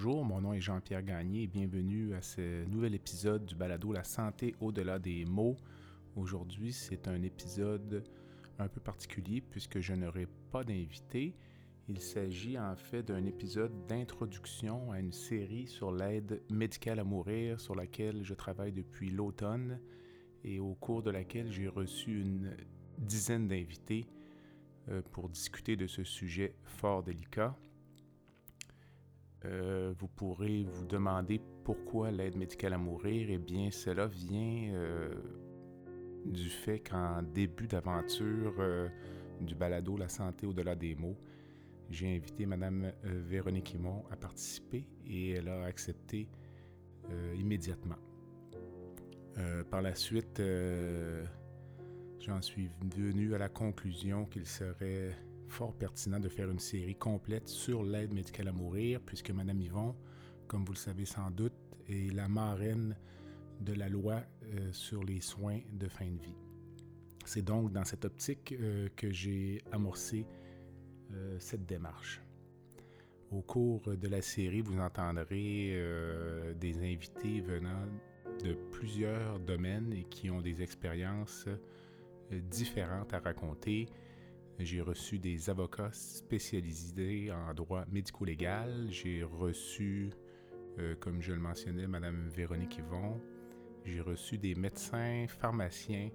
Bonjour, mon nom est Jean-Pierre Gagné et bienvenue à ce nouvel épisode du balado La santé au-delà des mots. Aujourd'hui, c'est un épisode un peu particulier puisque je n'aurai pas d'invité. Il s'agit en fait d'un épisode d'introduction à une série sur l'aide médicale à mourir sur laquelle je travaille depuis l'automne et au cours de laquelle j'ai reçu une dizaine d'invités euh, pour discuter de ce sujet fort délicat. Euh, vous pourrez vous demander pourquoi l'aide médicale à mourir. Eh bien, cela vient euh, du fait qu'en début d'aventure euh, du balado La santé au-delà des mots, j'ai invité Mme Véronique Himon à participer et elle a accepté immédiatement. par la suite, j'en suis venu à la conclusion qu'il serait fort pertinent de faire une série complète sur l'aide médicale à mourir, puisque Mme Yvon, comme vous le savez sans doute, est la marraine de la loi euh, sur les soins de fin de vie. C'est donc dans cette optique euh, que j'ai amorcé euh, cette démarche. Au cours de la série, vous entendrez des invités venant de plusieurs domaines et qui ont des expériences différentes à raconter j'ai reçu des avocats spécialisés en droit médico-légal. J'ai reçu, euh, comme je le mentionnais, Mme Véronique Yvon. J'ai reçu des médecins, pharmaciens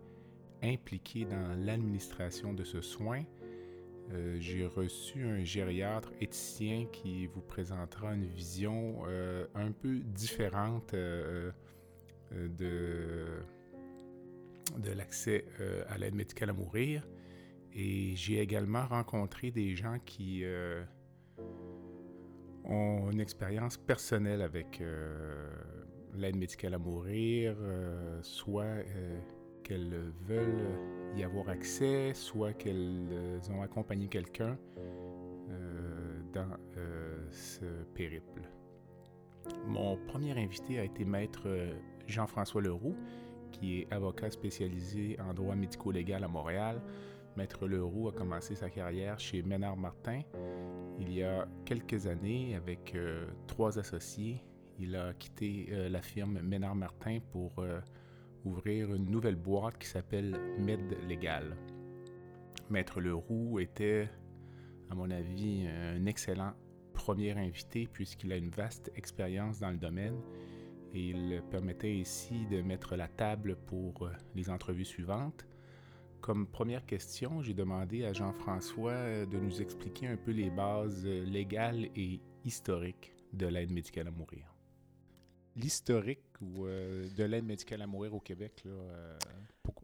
impliqués dans l'administration de ce soin. Euh, j'ai reçu un gériatre éthicien qui vous présentera une vision euh, un peu différente de, de l'accès à l'aide médicale à mourir. Et j'ai également rencontré des gens qui euh, ont une expérience personnelle avec euh, l'aide médicale à mourir, euh, soit qu'elles veulent y avoir accès, soit qu'elles ont accompagné quelqu'un dans ce périple. Mon premier invité a été maître Jean-François Leroux, qui est avocat spécialisé en droit médico-légal à Montréal. Maître Leroux a commencé sa carrière chez Ménard Martin il y a quelques années avec euh, trois associés. Il a quitté euh, la firme Ménard Martin pour euh, ouvrir une nouvelle boîte qui s'appelle Med Légal. Maître Leroux était, à mon avis, un excellent premier invité puisqu'il a une vaste expérience dans le domaine et il permettait ici de mettre la table pour les entrevues suivantes. Comme première question, j'ai demandé à Jean-François euh, de nous expliquer un peu les bases euh, légales et historiques de l'aide médicale à mourir. L'historique euh, de l'aide médicale à mourir au Québec,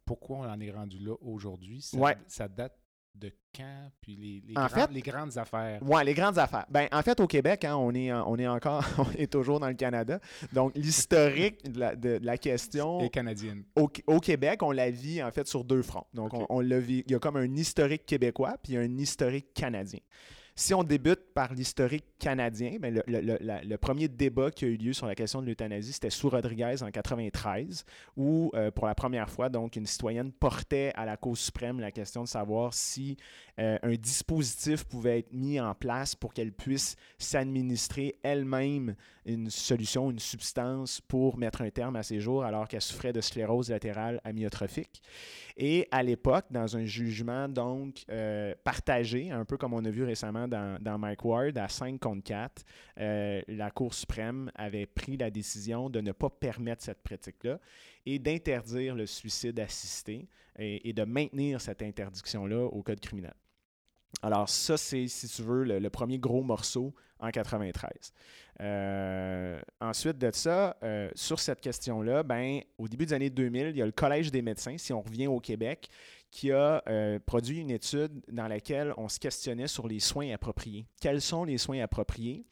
pourquoi on en est rendu là aujourd'hui? ça date de quand, puis les, les, grandes affaires? Oui, les grandes affaires. Ben, en fait, au Québec, hein, on, est, on est encore, on est toujours dans le Canada. Donc, l'historique de, la, question... est canadienne. Au, au, Québec, on la vit, en fait, sur deux fronts. Donc, on, on le vit, il y a comme un historique québécois, puis un historique canadien. Si on débute par l'historique canadien, ben, le, premier débat qui a eu lieu sur la question de l'euthanasie, c'était sous Rodriguez en 93, où euh, pour la première fois, donc, une citoyenne portait à la Cour suprême la question de savoir si euh, un dispositif pouvait être mis en place pour qu'elle puisse s'administrer elle-même une solution, une substance pour mettre un terme à ses jours alors qu'elle souffrait de sclérose latérale amyotrophique. Et à l'époque, dans un jugement donc euh, partagé, un peu comme on a vu récemment dans, Mike Ward, à 5 contre 4, euh, la Cour suprême avait pris la décision de ne pas permettre cette pratique-là et d'interdire le suicide assisté et, de maintenir cette interdiction-là au Code criminel. Alors ça, c'est, si tu veux, le, premier gros morceau en 93. Euh, ensuite de ça, euh, sur cette question-là, ben, au début des années 2000, il y a le Collège des médecins, si on revient au Québec, qui a euh, produit une étude dans laquelle on se questionnait sur les soins appropriés. Quels sont les soins appropriés?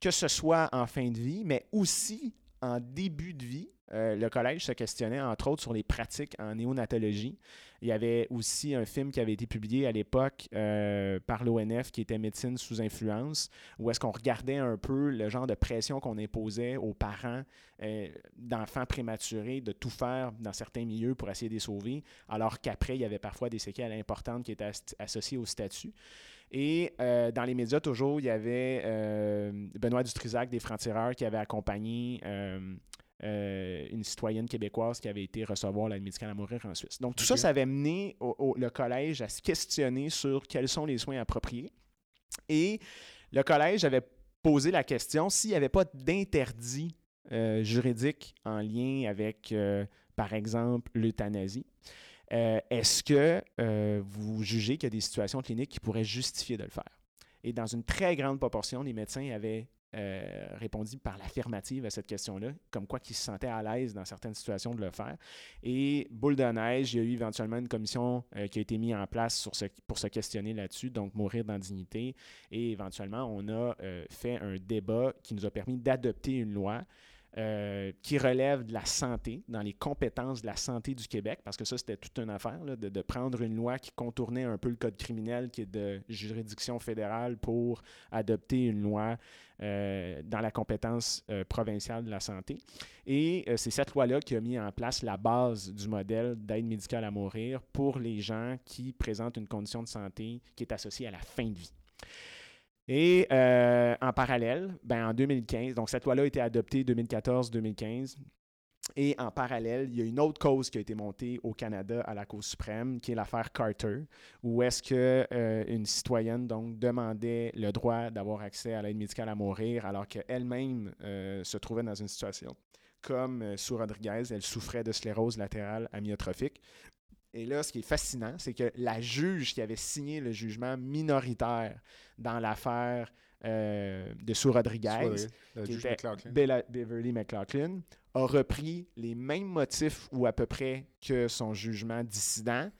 que ce soit en fin de vie, mais aussi en début de vie. Euh, le collège se questionnait entre autres sur les pratiques en néonatologie. Il y avait aussi un film qui avait été publié à l'époque euh, par l'ONF qui était Médecine sous influence, où est-ce qu'on regardait un peu le genre de pression qu'on imposait aux parents euh, d'enfants prématurés de tout faire dans certains milieux pour essayer de les sauver, alors qu'après, il y avait parfois des séquelles importantes qui étaient associées au statut. Et euh, dans les médias, toujours, il y avait Benoît Dutrisac des Francs-Tireurs qui avait accompagné euh, une citoyenne québécoise qui avait été recevoir l'aide médicale à mourir en Suisse. Donc, tout ça, ça avait mené le collège à se questionner sur quels sont les soins appropriés. Et le collège avait posé la question s'il n'y avait pas d'interdit euh, juridique en lien avec, euh, par exemple, l'euthanasie. Est-ce que vous jugez qu'il y a des situations cliniques qui pourraient justifier de le faire? Et dans une très grande proportion, les médecins avaient euh, répondu par l'affirmative à cette question-là, comme quoi qu'ils se sentaient à l'aise dans certaines situations de le faire. Et boule de neige, il y a eu éventuellement une commission euh, qui a été mise en place pour se questionner là-dessus, donc mourir dans dignité. Et éventuellement, on a euh, fait un débat qui nous a permis d'adopter une loi euh, qui relève de la santé, dans les compétences de la santé du Québec, parce que ça, c'était toute une affaire, de, prendre une loi qui contournait un peu le code criminel, qui est de juridiction fédérale, pour adopter une loi euh, dans la compétence euh, provinciale de la santé. Et c'est cette loi-là qui a mis en place la base du modèle d'aide médicale à mourir pour les gens qui présentent une condition de santé qui est associée à la fin de vie. Et euh, en parallèle, ben, en 2015, donc cette loi-là a été adoptée 2014-2015. Et en parallèle, il y a une autre cause qui a été montée au Canada à la Cour suprême, qui est l'affaire Carter, où est-ce qu'une euh, citoyenne donc demandait le droit d'avoir accès à l'aide médicale à mourir, alors qu'elle-même euh, se trouvait dans une situation comme sous Rodriguez, elle souffrait de sclérose latérale amyotrophique. Et là, ce qui est fascinant, c'est que la juge qui avait signé le jugement minoritaire dans l'affaire euh, de Sue Rodriguez, qui était Beverly McLaughlin, a repris les mêmes motifs ou à peu près que son jugement dissident,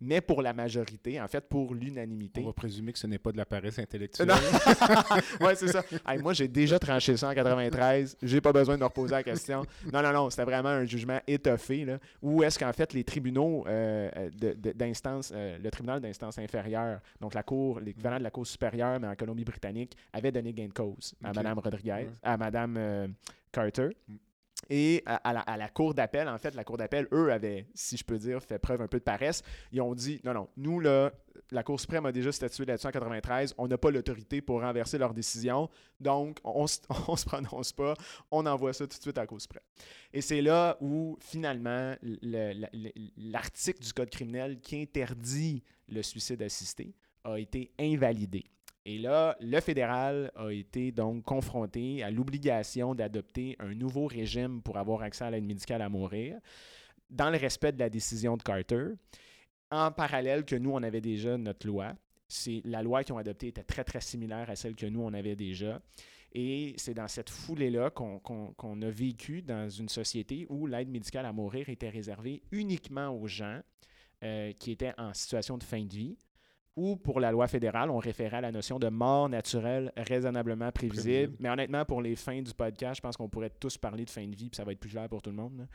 mais pour la majorité, en fait, pour l'unanimité. On va présumer que ce n'est pas de la paresse intellectuelle. oui, c'est ça. moi, j'ai déjà tranché ça en 93. J'ai pas besoin de me reposer la question. Non, non, non. C'était vraiment un jugement étoffé. Là, où est-ce qu'en fait, les tribunaux euh, d'instance, euh, le tribunal d'instance inférieure, donc la cour, l'équivalent de la cour supérieure, mais en Colombie-Britannique, avait donné gain de cause à Mme Rodriguez, à Mme euh, Carter. Mm. Et à, la, cour d'appel, en fait, la cour d'appel, eux, avaient, si je peux dire, fait preuve un peu de paresse. Ils ont dit non, non, nous, là, la Cour suprême a déjà statué là-dessus en 93. On n'a pas l'autorité pour renverser leur décision. Donc, on ne se prononce pas. On envoie ça tout de suite à la Cour suprême. Et c'est là où, finalement, l'article du Code criminel qui interdit le suicide assisté a été invalidé. Et là, le fédéral a été donc confronté à l'obligation d'adopter un nouveau régime pour avoir accès à l'aide médicale à mourir, dans le respect de la décision de Carter. En parallèle que nous, on avait déjà notre loi. C'est la loi qu'ils ont adoptée était très, très similaire à celle que nous, on avait déjà. Et c'est dans cette foulée-là qu'on a vécu dans une société où l'aide médicale à mourir était réservée uniquement aux gens euh, qui étaient en situation de fin de vie, ou pour la loi fédérale, on référait à la notion de mort naturelle raisonnablement prévisible. Mais honnêtement, pour les fins du podcast, je pense qu'on pourrait tous parler de fin de vie, puis ça va être plus clair pour tout le monde.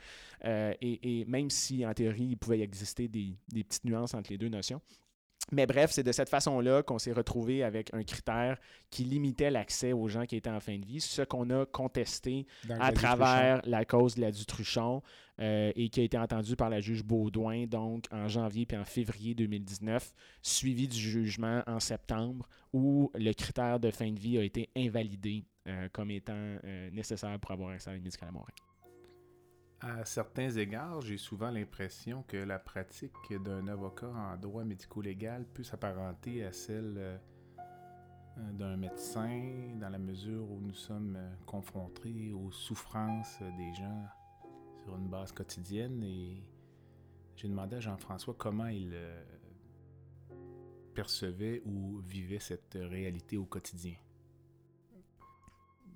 Euh, et, même si, en théorie, il pouvait y exister des, des petites nuances entre les deux notions. Mais bref, c'est de cette façon-là qu'on s'est retrouvé avec un critère qui limitait l'accès aux gens qui étaient en fin de vie, ce qu'on a contesté à travers la cause de la Dutruchon euh, et qui a été entendu par la juge Baudouin donc en janvier puis en février 2019, suivi du jugement en septembre où le critère de fin de vie a été invalidé euh, comme étant euh, nécessaire pour avoir accès à une médicale à mourir. À certains égards, j'ai souvent l'impression que la pratique d'un avocat en droit médico-légal peut s'apparenter à celle euh, d'un médecin dans la mesure où nous sommes euh, confrontés aux souffrances des gens sur une base quotidienne. Et j'ai demandé à Jean-François comment il euh, percevait ou vivait cette réalité au quotidien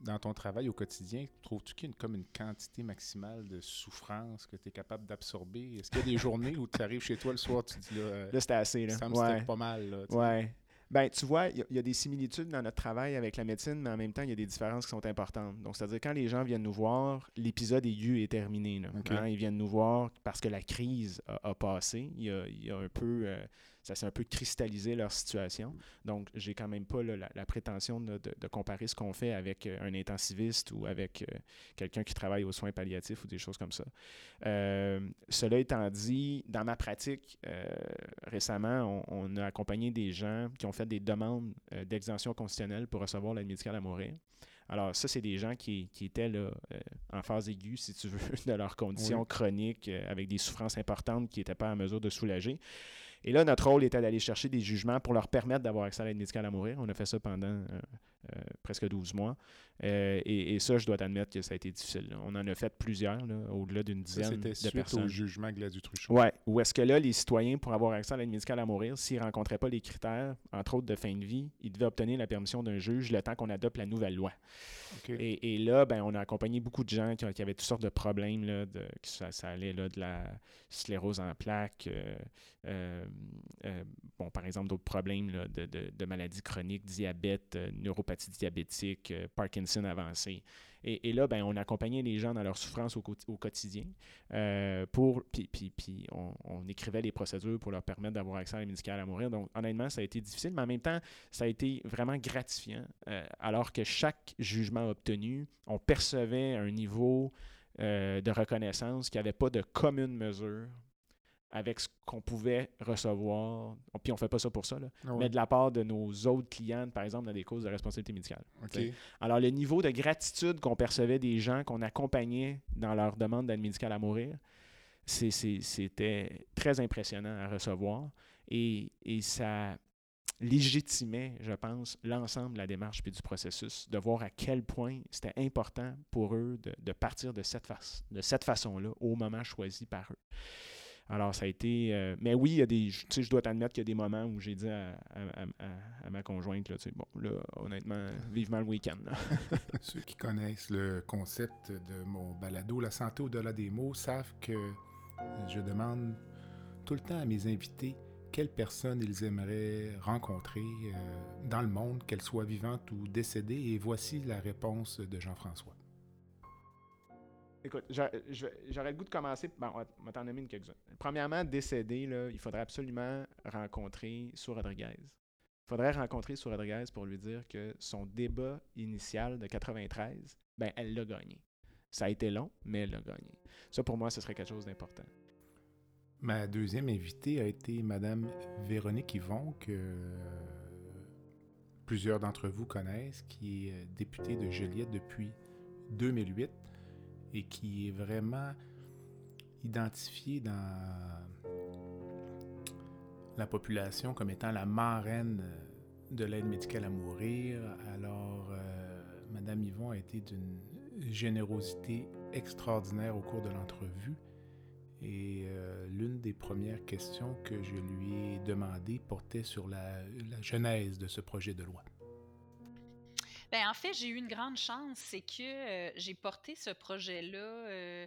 dans ton travail au quotidien, trouves-tu qu'il y a comme une quantité maximale de souffrance que tu es capable d'absorber? Est-ce qu'il y a des journées où tu arrives chez toi le soir, tu dis là, là c'était assez. Là. Ça me ouais. pas mal. Là, ouais. Ben, tu vois, il y, a des similitudes dans notre travail avec la médecine, mais en même temps, il y a des différences qui sont importantes. Donc, c'est-à-dire, quand les gens viennent nous voir, l'épisode aigu est terminé. Là. Hein, ils viennent nous voir parce que la crise a, passé. Il y, a, un peu. Euh, ça s'est un peu cristallisé leur situation. Donc, j'ai quand même pas la, prétention de, comparer ce qu'on fait avec euh, un intensiviste ou avec euh, quelqu'un qui travaille aux soins palliatifs ou des choses comme ça. Euh, cela étant dit, dans ma pratique, récemment, on, a accompagné des gens qui ont fait des demandes d'exemption constitutionnelle pour recevoir l'aide médicale à mourir. Alors, ça, c'est des gens qui, étaient là, en phase aiguë, si tu veux, de leurs conditions chroniques, avec des souffrances importantes qui n'étaient pas en mesure de soulager. Et là, notre rôle était d'aller chercher des jugements pour leur permettre d'avoir accès à l'aide médicale à mourir. On a fait ça pendant euh, presque 12 mois. Euh, et, ça, je dois admettre que ça a été difficile. On en a fait plusieurs, au-delà d'une dizaine de suite personnes. au jugement Gladys Truchot. Oui. Où est-ce que là, les citoyens, pour avoir accès à l'aide médicale à mourir, s'ils ne rencontraient pas les critères, entre autres de fin de vie, ils devaient obtenir la permission d'un juge le temps qu'on adopte la nouvelle loi. Et, là, ben, on a accompagné beaucoup de gens qui, avaient toutes sortes de problèmes. Là, de, ça, ça, allait là, de la sclérose en plaques, euh, bon, par exemple, d'autres problèmes de, de, de, maladies chroniques, diabète, neuropathie diabétique, Parkinson avancée. Et, là, ben, on accompagnait les gens dans leur souffrance au, quotidien. Euh, pour, puis, puis, on, écrivait les procédures pour leur permettre d'avoir accès à la médicale à mourir. Donc, honnêtement, ça a été difficile, mais en même temps, ça a été vraiment gratifiant. Euh, alors que chaque jugement obtenu, on percevait un niveau euh, de reconnaissance qui n'avait pas de commune mesure avec ce qu'on pouvait recevoir. Puis on fait pas ça pour ça, là, ah mais de la part de nos autres clients, par exemple, dans des causes de responsabilité médicale. Alors, le niveau de gratitude qu'on percevait des gens qu'on accompagnait dans leur demande d'aide médicale à mourir, c'était très impressionnant à recevoir. Et, ça légitimait, je pense, l'ensemble de la démarche puis du processus, de voir à quel point c'était important pour eux de, partir de cette, face, de cette façon-là au moment choisi par eux. Alors, ça a été. Euh, mais oui, il y a des. Je dois t'admettre qu'il y a des moments où j'ai dit à, ma conjointe, là, bon, là, honnêtement, vivement le week-end. Ceux qui connaissent le concept de mon balado, La santé au-delà des mots, savent que je demande tout le temps à mes invités quelles personnes ils aimeraient rencontrer euh, dans le monde, qu'elles soient vivantes ou décédées, et voici la réponse de Jean-François. Écoute, j'aurais le goût de commencer. Bon, on va t'en nommer une quelques-unes. Premièrement, décédé, là, il faudrait absolument rencontrer Sue Rodriguez. Il faudrait rencontrer Sue Rodriguez pour lui dire que son débat initial de 93, ben, elle l'a gagné. Ça a été long, mais elle l'a gagné. Ça, pour moi, ce serait quelque chose d'important. Ma deuxième invitée a été Madame Véronique Yvon, que plusieurs d'entre vous connaissent, qui est députée de Joliette depuis 2008 et qui est vraiment identifié dans la population comme étant la marraine de l'aide médicale à mourir. Alors, euh, Madame Yvon a été d'une générosité extraordinaire au cours de l'entrevue. Et euh, l'une des premières questions que je lui ai demandées portait sur la genèse de ce projet de loi. Ben, en fait, j'ai eu une grande chance, c'est que euh, j'ai porté ce projet-là, euh,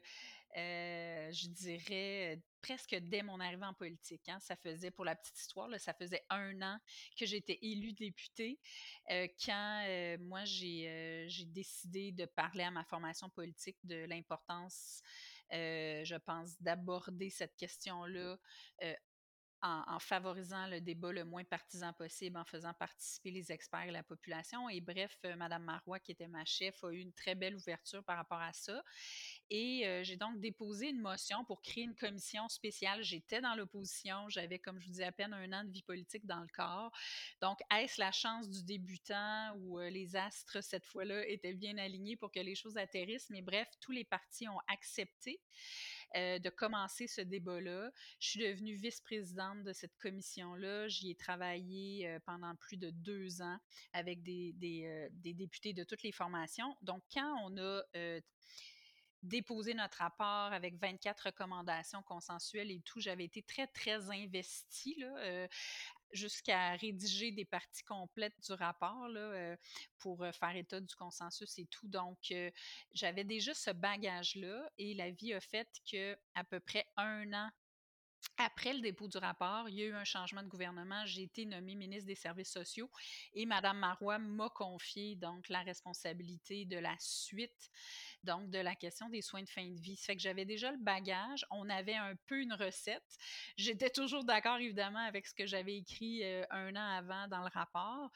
euh, je dirais, presque dès mon arrivée en politique. Hein. Ça faisait, pour la petite histoire, ça faisait un an que j'étais élue députée quand moi, j'ai décidé de parler à ma formation politique de l'importance, je pense, d'aborder cette question-là en, favorisant le débat le moins partisan possible, en faisant participer les experts et la population. Et bref, euh, Madame Marois, qui était ma chef, a eu une très belle ouverture par rapport à ça. Et euh, j'ai donc déposé une motion pour créer une commission spéciale. J'étais dans l'opposition, j'avais, comme je vous dis, à peine un an de vie politique dans le corps. Donc, est-ce la chance du débutant où euh, les astres, cette fois-là, étaient bien alignés pour que les choses atterrissent? Mais bref, tous les partis ont accepté. Euh, de commencer ce débat-là. Je suis devenue vice-présidente de cette commission-là. J'y ai travaillé euh, pendant plus de deux ans avec des, euh, des, députés de toutes les formations. Donc, quand on a déposé notre rapport avec 24 recommandations consensuelles et tout. J'avais été très, très investie là, jusqu'à rédiger des parties complètes du rapport là, euh, pour euh, faire état du consensus et tout. Donc, euh, j'avais déjà ce bagage-là et la vie a fait que à peu près un an Après le dépôt du rapport, il y a eu un changement de gouvernement. J'ai été nommée ministre des Services sociaux et Mme Marois m'a confié donc la responsabilité de la suite, donc de la question des soins de fin de vie. Ça fait que j'avais déjà le bagage. On avait un peu une recette. J'étais toujours d'accord, évidemment, avec ce que j'avais écrit euh, un an avant dans le rapport.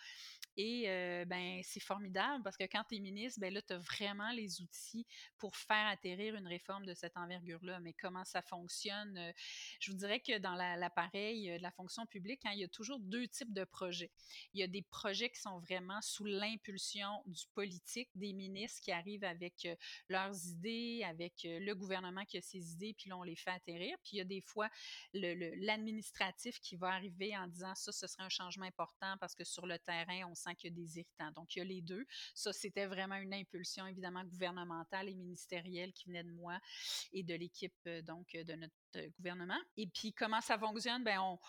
Et euh, ben, c'est formidable parce que quand tu es ministre, ben là, tu as vraiment les outils pour faire atterrir une réforme de cette envergure-là. Mais comment ça fonctionne? Euh, je vous dirais que dans l'appareil euh, de la fonction publique, hein, il y a toujours deux types de projets. Il y a des projets qui sont vraiment sous l'impulsion du politique, des ministres qui arrivent avec leurs idées, avec le gouvernement qui a ses idées, puis là, on les fait atterrir. Puis il y a des fois l'administratif qui va arriver en disant ça, ce serait un changement important parce que sur le terrain, on qu'il y a des irritants. Donc, il y a les deux. Ça, c'était vraiment une impulsion, évidemment, gouvernementale et ministérielle qui venait de moi et de l'équipe, euh, donc, de notre euh, gouvernement. Et puis, comment ça fonctionne? Ben, on,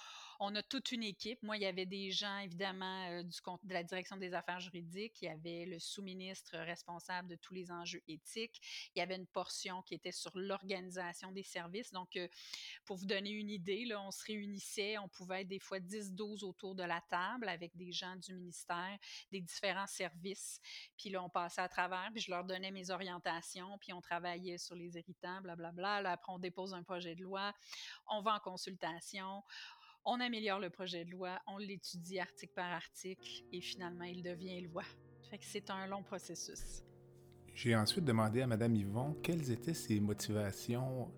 on a toute une équipe. Moi, il y avait des gens, évidemment, euh, du, de la direction des affaires juridiques. Il y avait le sous-ministre responsable de tous les enjeux éthiques. Il y avait une portion qui était sur l'organisation des services. Donc, euh, pour vous donner une idée, là, on se réunissait, on pouvait être des fois 10-12 autour de la table avec des gens du ministère, des différents services. Puis là, on passait à travers, puis je leur donnais mes orientations, puis on travaillait sur les irritants, blablabla. Là, après, on dépose un projet de loi, on va en consultation, on améliore le projet de loi, on l'étudie article par article et finalement il devient loi. Fait que c'est un long processus. J'ai ensuite demandé à Mme Yvon quelles étaient ses motivations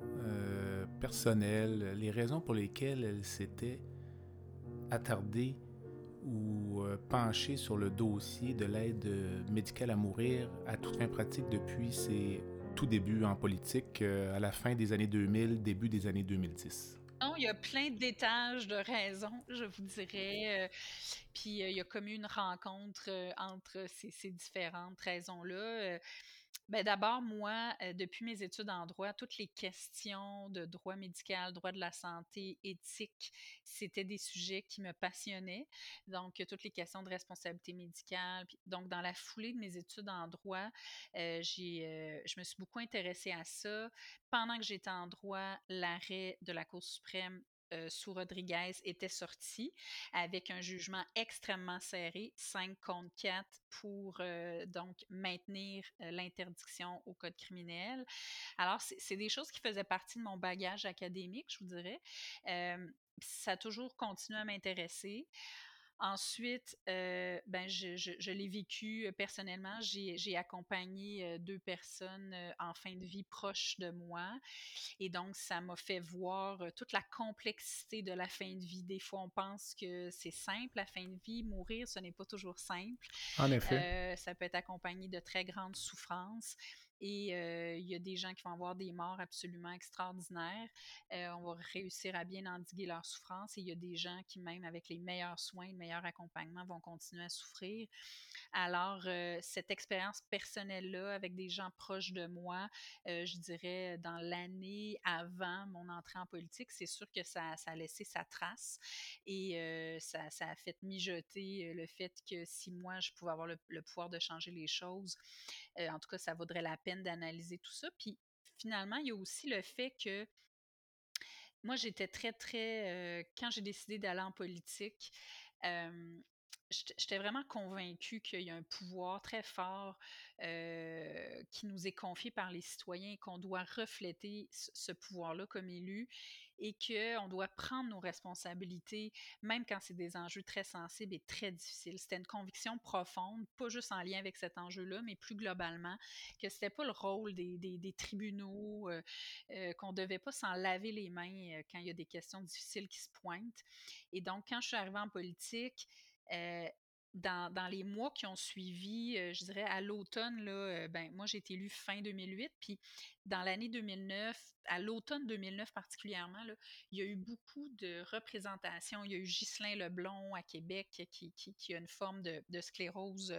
euh, personnelles, les raisons pour lesquelles elle s'était attardée ou euh, penchée sur le dossier de l'aide médicale à mourir à toute fin pratique depuis ses tout débuts en politique, euh, à la fin des années 2000, début des années 2010. Non, il y a plein d'étages de raisons, je vous dirais. Euh, puis euh, il y a comme une rencontre euh, entre ces, différentes raisons-là. Ben d'abord, moi, depuis mes études en droit, toutes les questions de droit médical, droit de la santé, éthique, c'était des sujets qui me passionnaient. Donc, toutes les questions de responsabilité médicale. donc, dans la foulée de mes études en droit, j'ai, je me suis beaucoup intéressée à ça. Pendant que j'étais en droit, l'arrêt de la Cour suprême euh, sous Rodriguez était sorti avec un jugement extrêmement serré, 5 contre 4 pour euh, donc maintenir euh, l'interdiction au code criminel. Alors, c'est des choses qui faisaient partie de mon bagage académique, je vous dirais. ça a toujours continué à m'intéresser. Ensuite, euh, ben je, je, l'ai vécu euh, personnellement. J'ai accompagné euh, deux personnes en fin de vie proches de moi. Et donc, ça m'a fait voir toute la complexité de la fin de vie. Des fois, on pense que c'est simple, la fin de vie. Mourir, ce n'est pas toujours simple. En effet. ça peut être accompagné de très grandes souffrances. Et il y a des gens qui vont avoir des morts absolument extraordinaires. on va réussir à bien endiguer leur souffrance. Et il y a des gens qui, même avec les meilleurs soins, le meilleur accompagnement, vont continuer à souffrir. Alors, cette expérience personnelle-là, avec des gens proches de moi, je dirais dans l'année avant mon entrée en politique, c'est sûr que ça, a laissé sa trace. Et ça, a fait mijoter le fait que si moi, je pouvais avoir le pouvoir de changer les choses, en tout cas, ça vaudrait la peine d'analyser tout ça. Puis finalement, il y a aussi le fait que moi, j'étais très, très. quand j'ai décidé d'aller en politique, j'étais vraiment convaincue qu'il y a un pouvoir très fort qui nous est confié par les citoyens et qu'on doit refléter ce pouvoir-là comme élu et qu'on doit prendre nos responsabilités, même quand c'est des enjeux très sensibles et très difficiles. C'était une conviction profonde, pas juste en lien avec cet enjeu-là, mais plus globalement, que c'était pas le rôle des, des, tribunaux, euh, euh, qu'on devait pas s'en laver les mains euh, quand il y a des questions difficiles qui se pointent. Et donc, quand je suis arrivée en politique, dans, les mois qui ont suivi, euh, je dirais à l'automne, là, euh, ben, moi j'ai été élue fin 2008, puis dans l'année 2009, à l'automne 2009 particulièrement, là, il y a eu beaucoup de représentations. Il y a eu Ghislain Leblond à Québec qui, qui, a une forme de, sclérose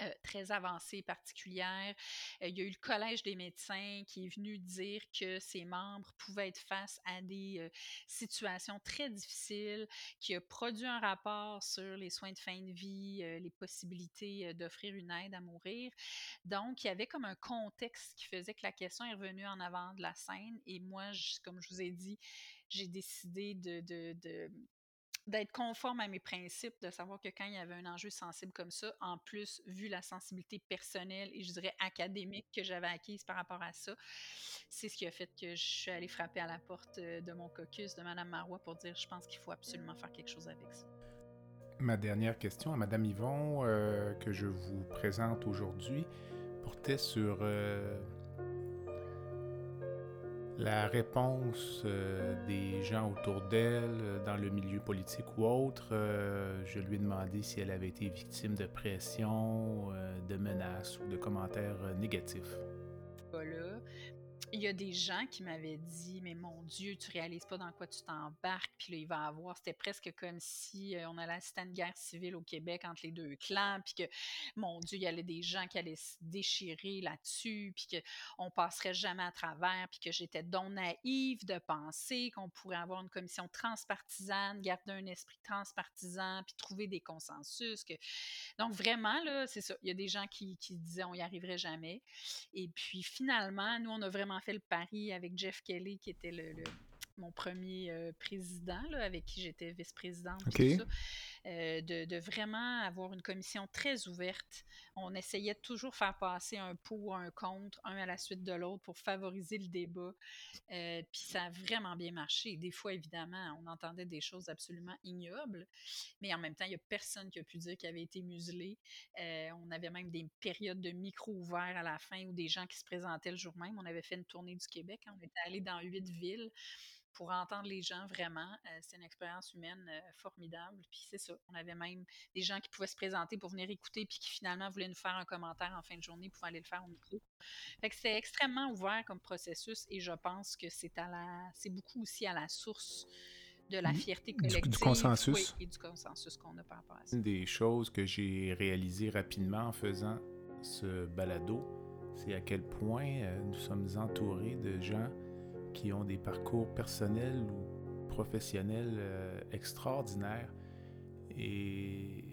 euh, très avancée, particulière. Euh, il y a eu le Collège des médecins qui est venu dire que ses membres pouvaient être face à des euh, situations très difficiles, qui a produit un rapport sur les soins de fin de vie, les possibilités d'offrir une aide à mourir. Donc, il y avait comme un contexte qui faisait que la question est revenue en avant de la scène. Et moi, comme je vous ai dit, j'ai décidé de d'être conforme à mes principes, de savoir que quand il y avait un enjeu sensible comme ça, en plus, vu la sensibilité personnelle et je dirais académique que j'avais acquise par rapport à ça, c'est ce qui a fait que je suis allée frapper à la porte euh, de mon caucus de Mme Marois pour dire je pense qu'il faut absolument faire quelque chose avec ça. Ma dernière question à Mme Yvon, euh, que je vous présente aujourd'hui, portait sur euh, la réponse euh, des gens autour d'elle, euh, dans le milieu politique ou autre, euh, je lui ai demandé si elle avait été victime de pression, de menaces ou de commentaires négatifs il y a des gens qui m'avaient dit Mais mon Dieu, tu réalises pas dans quoi tu t'embarques, puis là, il va avoir. C'était presque comme si euh, on allait assister à une guerre civile au Québec entre les deux clans, puis que, mon Dieu, il y avait des gens qui allaient se déchirer là-dessus, puis qu'on passerait jamais à travers, puis que j'étais donc naïve de penser qu'on pourrait avoir une commission transpartisane, garder un esprit transpartisan, puis trouver des consensus. Que... Donc, vraiment, là, c'est ça. Il y a des gens qui, qui disaient on n'y arriverait jamais. Et puis, finalement, nous, on a vraiment fait le pari avec Jeff Kelly, qui était le, mon premier euh, président, avec qui j'étais vice-présidente. Euh, de, vraiment avoir une commission très ouverte. On essayait de toujours faire passer un pour, un contre, un à la suite de l'autre pour favoriser le débat. Euh, puis ça a vraiment bien marché. Des fois, évidemment, on entendait des choses absolument ignobles, mais en même temps, il n'y a personne qui a pu dire qu'il avait été muselé. on avait même des périodes de micro ouverts à la fin où des gens qui se présentaient le jour même. On avait fait une tournée du Québec. On était allé dans huit villes pour entendre les gens vraiment. Euh, c'est une expérience humaine euh, formidable. Puis c'est ça. On avait même des gens qui pouvaient se présenter pour venir écouter, puis qui finalement voulaient nous faire un commentaire en fin de journée pour aller le faire au micro. Fait que c'est extrêmement ouvert comme processus et je pense que c'est à la c'est beaucoup aussi à la source de la mmh. fierté collective du, consensus. et du consensus qu'on a par rapport à ça. Une des choses que j'ai réalisées rapidement en faisant ce balado, c'est à quel point euh, nous sommes entourés de gens qui ont des parcours personnels ou professionnels euh, extraordinaires. Et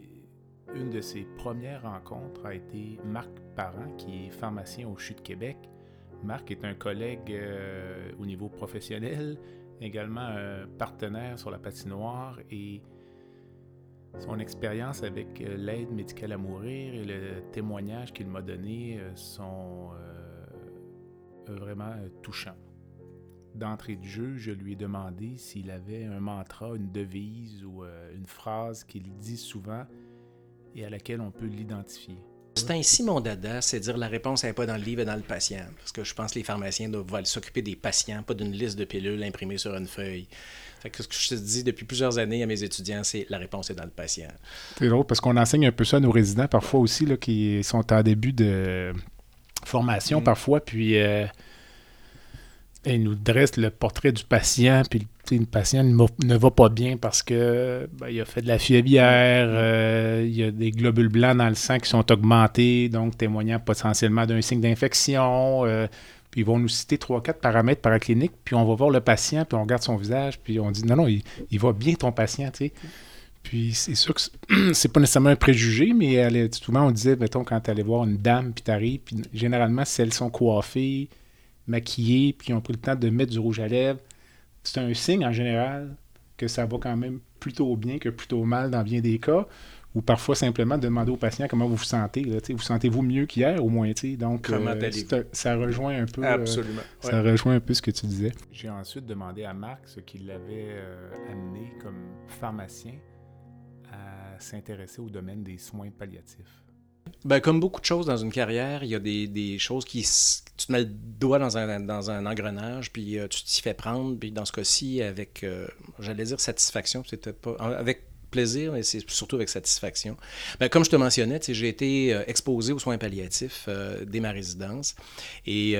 une de ses premières rencontres a été Marc Parent, qui est pharmacien au CHU de Québec. Marc est un collègue euh, au niveau professionnel, également un partenaire sur la patinoire et son expérience avec euh, l'aide médicale à mourir et le témoignage qu'il m'a donné sont vraiment touchants d'entrée de jeu, je lui ai demandé s'il avait un mantra, une devise ou euh, une phrase qu'il dit souvent et à laquelle on peut l'identifier. C'est ainsi mon dada, c'est dire la réponse n'est pas dans le livre et dans le patient. Parce que je pense que les pharmaciens doivent s'occuper des patients, pas d'une liste de pilules imprimées sur une feuille. Fait que ce que je te dis depuis plusieurs années à mes étudiants, c'est la réponse est dans le patient. C'est drôle parce qu'on enseigne un peu ça à nos résidents parfois aussi, là, qui sont en début de formation mm. parfois, puis... Euh, il nous dresse le portrait du patient, puis le patient ne va pas bien parce que ben, il a fait de la fièvre, euh, il y a des globules blancs dans le sang qui sont augmentés, donc témoignant potentiellement d'un signe d'infection. Euh, puis ils vont nous citer trois, quatre paramètres paracliniques, puis on va voir le patient, puis on regarde son visage, puis on dit non, non, il, va bien ton patient, tu sais. Puis c'est sûr que c'est pas nécessairement un préjugé, mais souvent on disait, mettons, quand tu allais voir une dame, puis t'arrives, puis généralement, si elles sont coiffées, maquillés, puis ont pris le temps de mettre du rouge à lèvres, c'est un signe en général que ça va quand même plutôt bien que plutôt mal dans bien des cas. Ou parfois simplement demander au patient comment vous vous sentez. vous sentez-vous mieux qu'hier au moins? Donc, euh, ça rejoint un peu. Euh. Ça rejoint un peu ce que tu disais. J'ai ensuite demandé à Marc ce qui l'avait euh, amené comme pharmacien à s'intéresser au domaine des soins palliatifs. Ben, comme beaucoup de choses dans une carrière, il y a des, choses qui. Tu te mets le doigt dans un, engrenage, puis euh, tu t'y fais prendre. Puis dans ce cas-ci, avec, euh, j'allais dire satisfaction, c'était pas. Avec plaisir, mais c'est surtout avec satisfaction. Ben, comme je te mentionnais, j'ai été euh, exposé aux soins palliatifs dès ma résidence et,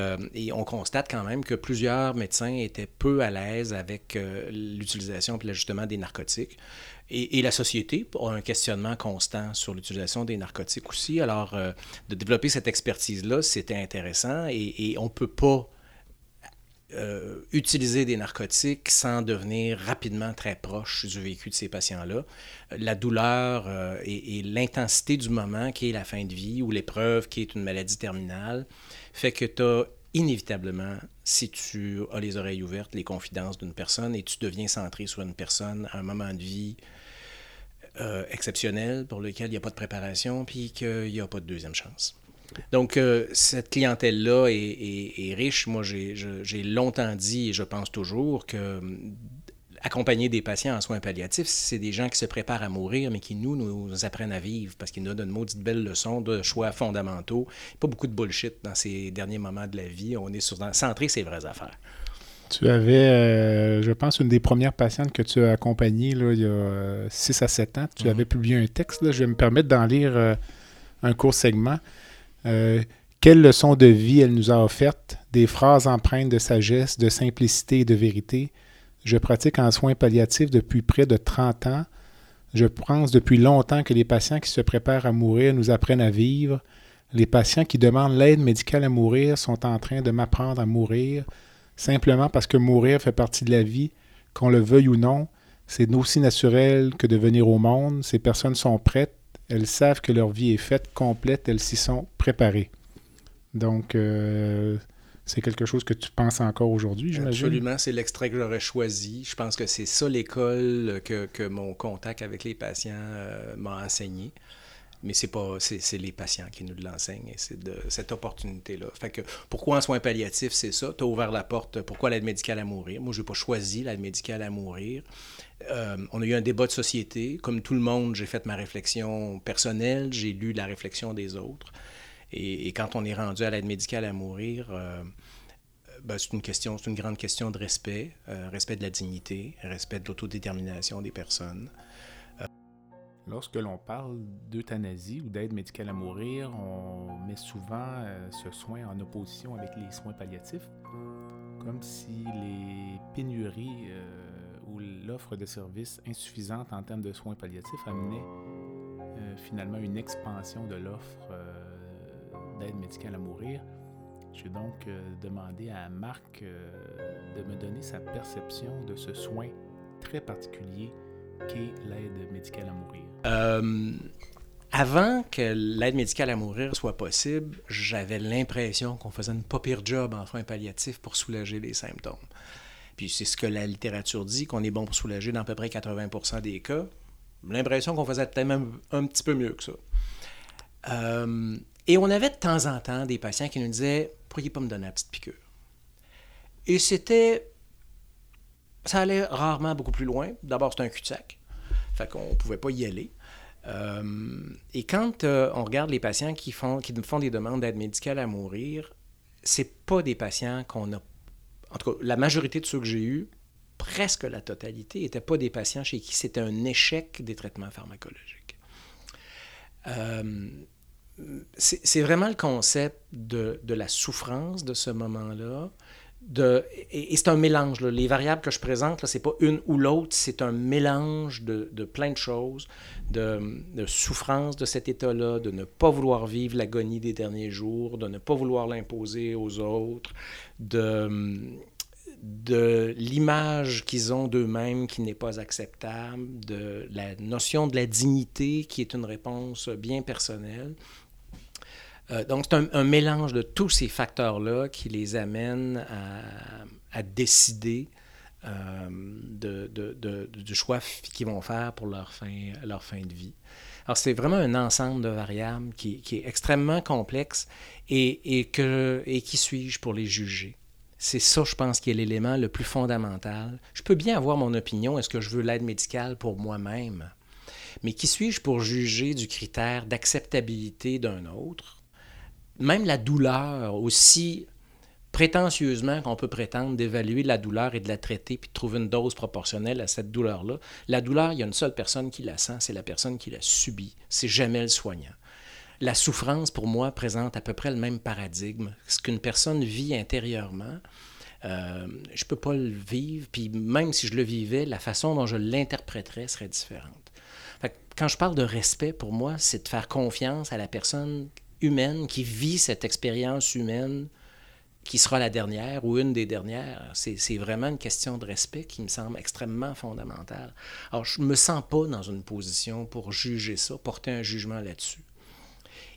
on constate quand même que plusieurs médecins étaient peu à l'aise avec l'utilisation et l'ajustement des narcotiques. Et, la société a un questionnement constant sur l'utilisation des narcotiques aussi. Alors, euh, de développer cette expertise-là, c'était intéressant et, on ne peut pas euh, utiliser des narcotiques sans devenir rapidement très proche du vécu de ces patients-là. La douleur euh, et, l'intensité du moment qui est la fin de vie ou l'épreuve qui est une maladie terminale fait que tu as inévitablement, si tu as les oreilles ouvertes, les confidences d'une personne et tu deviens centré sur une personne à un moment de vie euh, exceptionnel pour lequel il n'y a pas de préparation puis qu'il n'y a pas de deuxième chance. Donc, euh, cette clientèle-là est, riche. Moi, j'ai longtemps dit, et je pense toujours, que euh, accompagner des patients en soins palliatifs, c'est des gens qui se préparent à mourir, mais qui, nous, nous apprennent à vivre parce qu'ils nous donnent une maudite belle leçon de choix fondamentaux. Pas beaucoup de bullshit dans ces derniers moments de la vie. On est sur, centré ces vraies affaires. Tu avais, euh, je pense, une des premières patientes que tu as accompagnées là, il y a 6 à 7 ans. Tu mhm. avais publié un texte. je vais me permettre d'en lire euh, un court segment. Euh, quelle leçon de vie elle nous a offerte, des phrases empreintes de sagesse, de simplicité et de vérité. Je pratique en soins palliatifs depuis près de 30 ans. Je pense depuis longtemps que les patients qui se préparent à mourir nous apprennent à vivre. Les patients qui demandent l'aide médicale à mourir sont en train de m'apprendre à mourir simplement parce que mourir fait partie de la vie, qu'on le veuille ou non. C'est aussi naturel que de venir au monde. Ces personnes sont prêtes, elles savent que leur vie est faite, complète, elles s'y sont préparées. Donc, euh, c'est quelque chose que tu penses encore aujourd'hui, j'imagine? Absolument, c'est l'extrait que j'aurais choisi. Je pense que c'est ça l'école que, mon contact avec les patients euh, m'a enseigné mais c'est pas c'est les patients qui nous l'enseignent et c'est de cette opportunité là fait que pourquoi en soins palliatifs c'est ça? Tu as ouvert la porte pourquoi l'aide médicale à mourir? Moi je n'ai pas choisi l'aide médicale à mourir. Euh, on a eu un débat de société. Comme tout le monde j'ai fait ma réflexion personnelle j'ai lu la réflexion des autres. Et, quand on est rendu à l'aide médicale à mourir euh, ben, c'est une question c'est une grande question de respect euh, respect de la dignité respect de l'autodétermination des personnes Lorsque l'on parle d'euthanasie ou d'aide médicale à mourir, on met souvent euh, ce soin en opposition avec les soins palliatifs, comme si les pénuries euh, ou l'offre de services insuffisante en termes de soins palliatifs amenait euh, finalement une expansion de l'offre d'aide médicale à mourir. J'ai donc demandé à Marc de me donner sa perception de ce soin très particulier qu'est l'aide médicale à mourir. Euh, avant que l'aide médicale à mourir soit possible, j'avais l'impression qu'on faisait une pas pire job en soins palliatifs pour soulager les symptômes. Puis c'est ce que la littérature dit, qu'on est bon pour soulager dans à peu près 80 des cas. L'impression qu'on faisait peut-être même un petit peu mieux que ça. Euh, et on avait de temps en temps des patients qui nous disaient Pourriez pas me donner la petite piqûre Et c'était. Ça allait rarement beaucoup plus loin. D'abord, c'était un cul-de-sac. Fait qu'on ne pouvait pas y aller. Euh, et quand euh, on regarde les patients qui font, qui font des demandes d'aide médicale à mourir, c'est pas des patients qu'on a. En tout cas, la majorité de ceux que j'ai eus, presque la totalité, n'étaient pas des patients chez qui c'était un échec des traitements pharmacologiques. Euh, c'est vraiment le concept de, de, la souffrance de ce moment-là, et, c'est un mélange. Les variables que je présente, ce n'est pas une ou l'autre, c'est un mélange de, plein de choses, de, souffrance de cet état-là, de ne pas vouloir vivre l'agonie des derniers jours, de ne pas vouloir l'imposer aux autres, de, de l'image qu'ils ont d'eux-mêmes qui n'est pas acceptable, de la notion de la dignité qui est une réponse bien personnelle. Euh, donc, c'est un, mélange de tous ces facteurs-là qui les amènent à, décider euh, du choix qu'ils vont faire pour leur fin, de vie. Alors, c'est vraiment un ensemble de variables qui, est extrêmement complexe et qui suis-je pour les juger? C'est ça, je pense, qui est l'élément le plus fondamental. Je peux bien avoir mon opinion, est-ce que je veux l'aide médicale pour moi-même? Mais qui suis-je pour juger du critère d'acceptabilité d'un autre? Même la douleur, aussi prétentieusement qu'on peut prétendre d'évaluer la douleur et de la traiter puis de trouver une dose proportionnelle à cette douleur-là, la douleur, il y a une seule personne qui la sent, c'est la personne qui la subit. C'est jamais le soignant. La souffrance, pour moi, présente à peu près le même paradigme. Ce qu'une personne vit intérieurement, Euh, je peux pas le vivre, puis même si je le vivais, la façon dont je l'interpréterais serait différente. quand je parle de respect, pour moi, c'est de faire confiance à la personne humaine qui vit cette expérience humaine qui sera la dernière ou une des dernières. C'est vraiment une question de respect qui me semble extrêmement fondamentale. Alors, je ne me sens pas dans une position pour juger ça, porter un jugement là-dessus.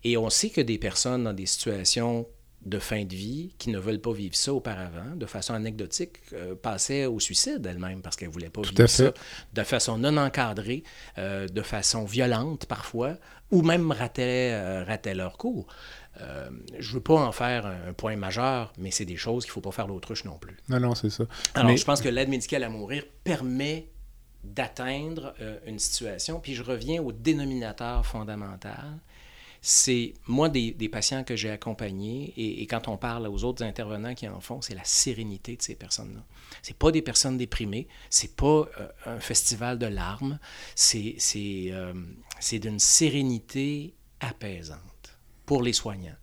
Et on sait que des personnes dans des situations de fin de vie qui ne veulent pas vivre ça auparavant, de façon anecdotique, euh, passaient au suicide elles-mêmes parce qu'elles ne voulaient pas vivre ça de façon non encadrée, euh, de façon violente parfois, ou même rataient, euh, rataient leur cours. Euh, je ne veux pas en faire un, point majeur, mais c'est des choses qu'il ne faut pas faire l'autruche non plus. Non, non, c'est ça. Alors, je pense que l'aide médicale à mourir permet d'atteindre euh, une situation. Puis je reviens au dénominateur fondamental. C'est, moi, des, patients que j'ai accompagnés, et, quand on parle aux autres intervenants qui en font, c'est la sérénité de ces personnes-là. C'est pas des personnes déprimées, c'est pas euh, un festival de larmes, c'est, c'est d'une sérénité apaisante pour les soignants.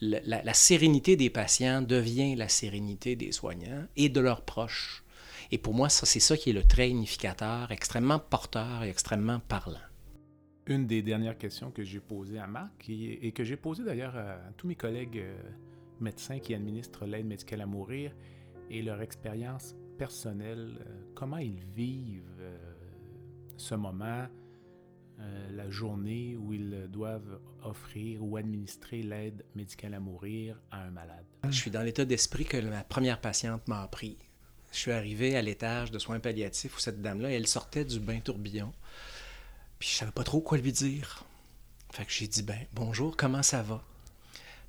La, sérénité des patients devient la sérénité des soignants et de leurs proches. Et pour moi, c'est ça qui est le trait unificateur, extrêmement porteur et extrêmement parlant. Une des dernières questions que j'ai posées à Marc et, que j'ai posées d'ailleurs à tous mes collègues euh, médecins qui administrent l'aide médicale à mourir et leur expérience personnelle, euh, comment ils vivent euh, ce moment, la journée où ils doivent offrir ou administrer l'aide médicale à mourir à un malade. Je suis dans l'état d'esprit que ma première patiente m'a appris. Je suis arrivé à l'étage de soins palliatifs où cette dame-là, elle sortait du bain tourbillon. Puis je savais pas trop quoi lui dire. Fait que j'ai dit ben bonjour, comment ça va?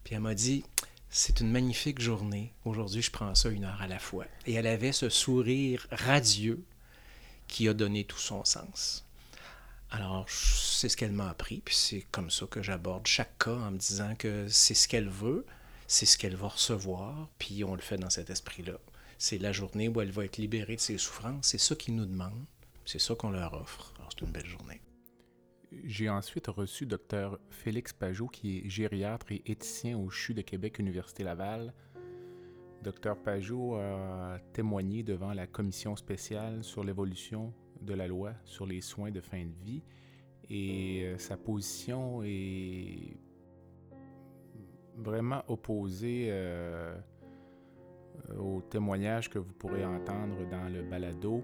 Puis elle m'a dit c'est une magnifique journée. Aujourd'hui, je prends ça une heure à la fois. Et elle avait ce sourire radieux qui a donné tout son sens. Alors, c'est ce qu'elle m'a appris, puis c'est comme ça que j'aborde chaque cas en me disant que c'est ce qu'elle veut, c'est ce qu'elle va recevoir, puis on le fait dans cet esprit-là. C'est la journée où elle va être libérée de ses souffrances, c'est ça qu'ils nous demandent, c'est ça qu'on leur offre. Alors, c'est une belle journée. J'ai ensuite reçu Dr Félix Pajot, qui est gériatre et éthicien au CHU de Québec, Université Laval. Dr Pajot a témoigné devant la commission spéciale sur l'évolution de la loi sur les soins de fin de vie et euh, sa position est vraiment opposée euh, au témoignage que vous pourrez entendre dans le balado.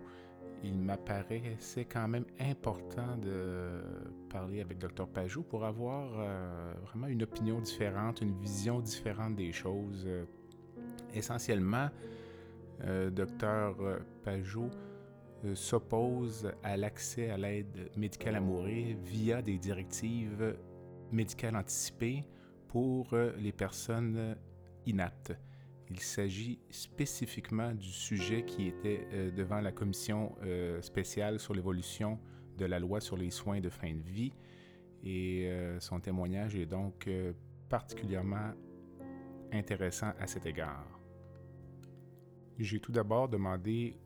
Il m'apparaissait quand même important de parler avec Dr Pajot pour avoir euh, vraiment une opinion différente, une vision différente des choses. essentiellement, Dr Pajot euh, s'oppose à l'accès à l'aide médicale à mourir via des directives médicales anticipées pour euh, les personnes inaptes. Il s'agit spécifiquement du sujet qui était euh, devant la commission spéciale sur l'évolution de la loi sur les soins de fin de vie et son témoignage est donc particulièrement intéressant à cet égard. J'ai tout d'abord demandé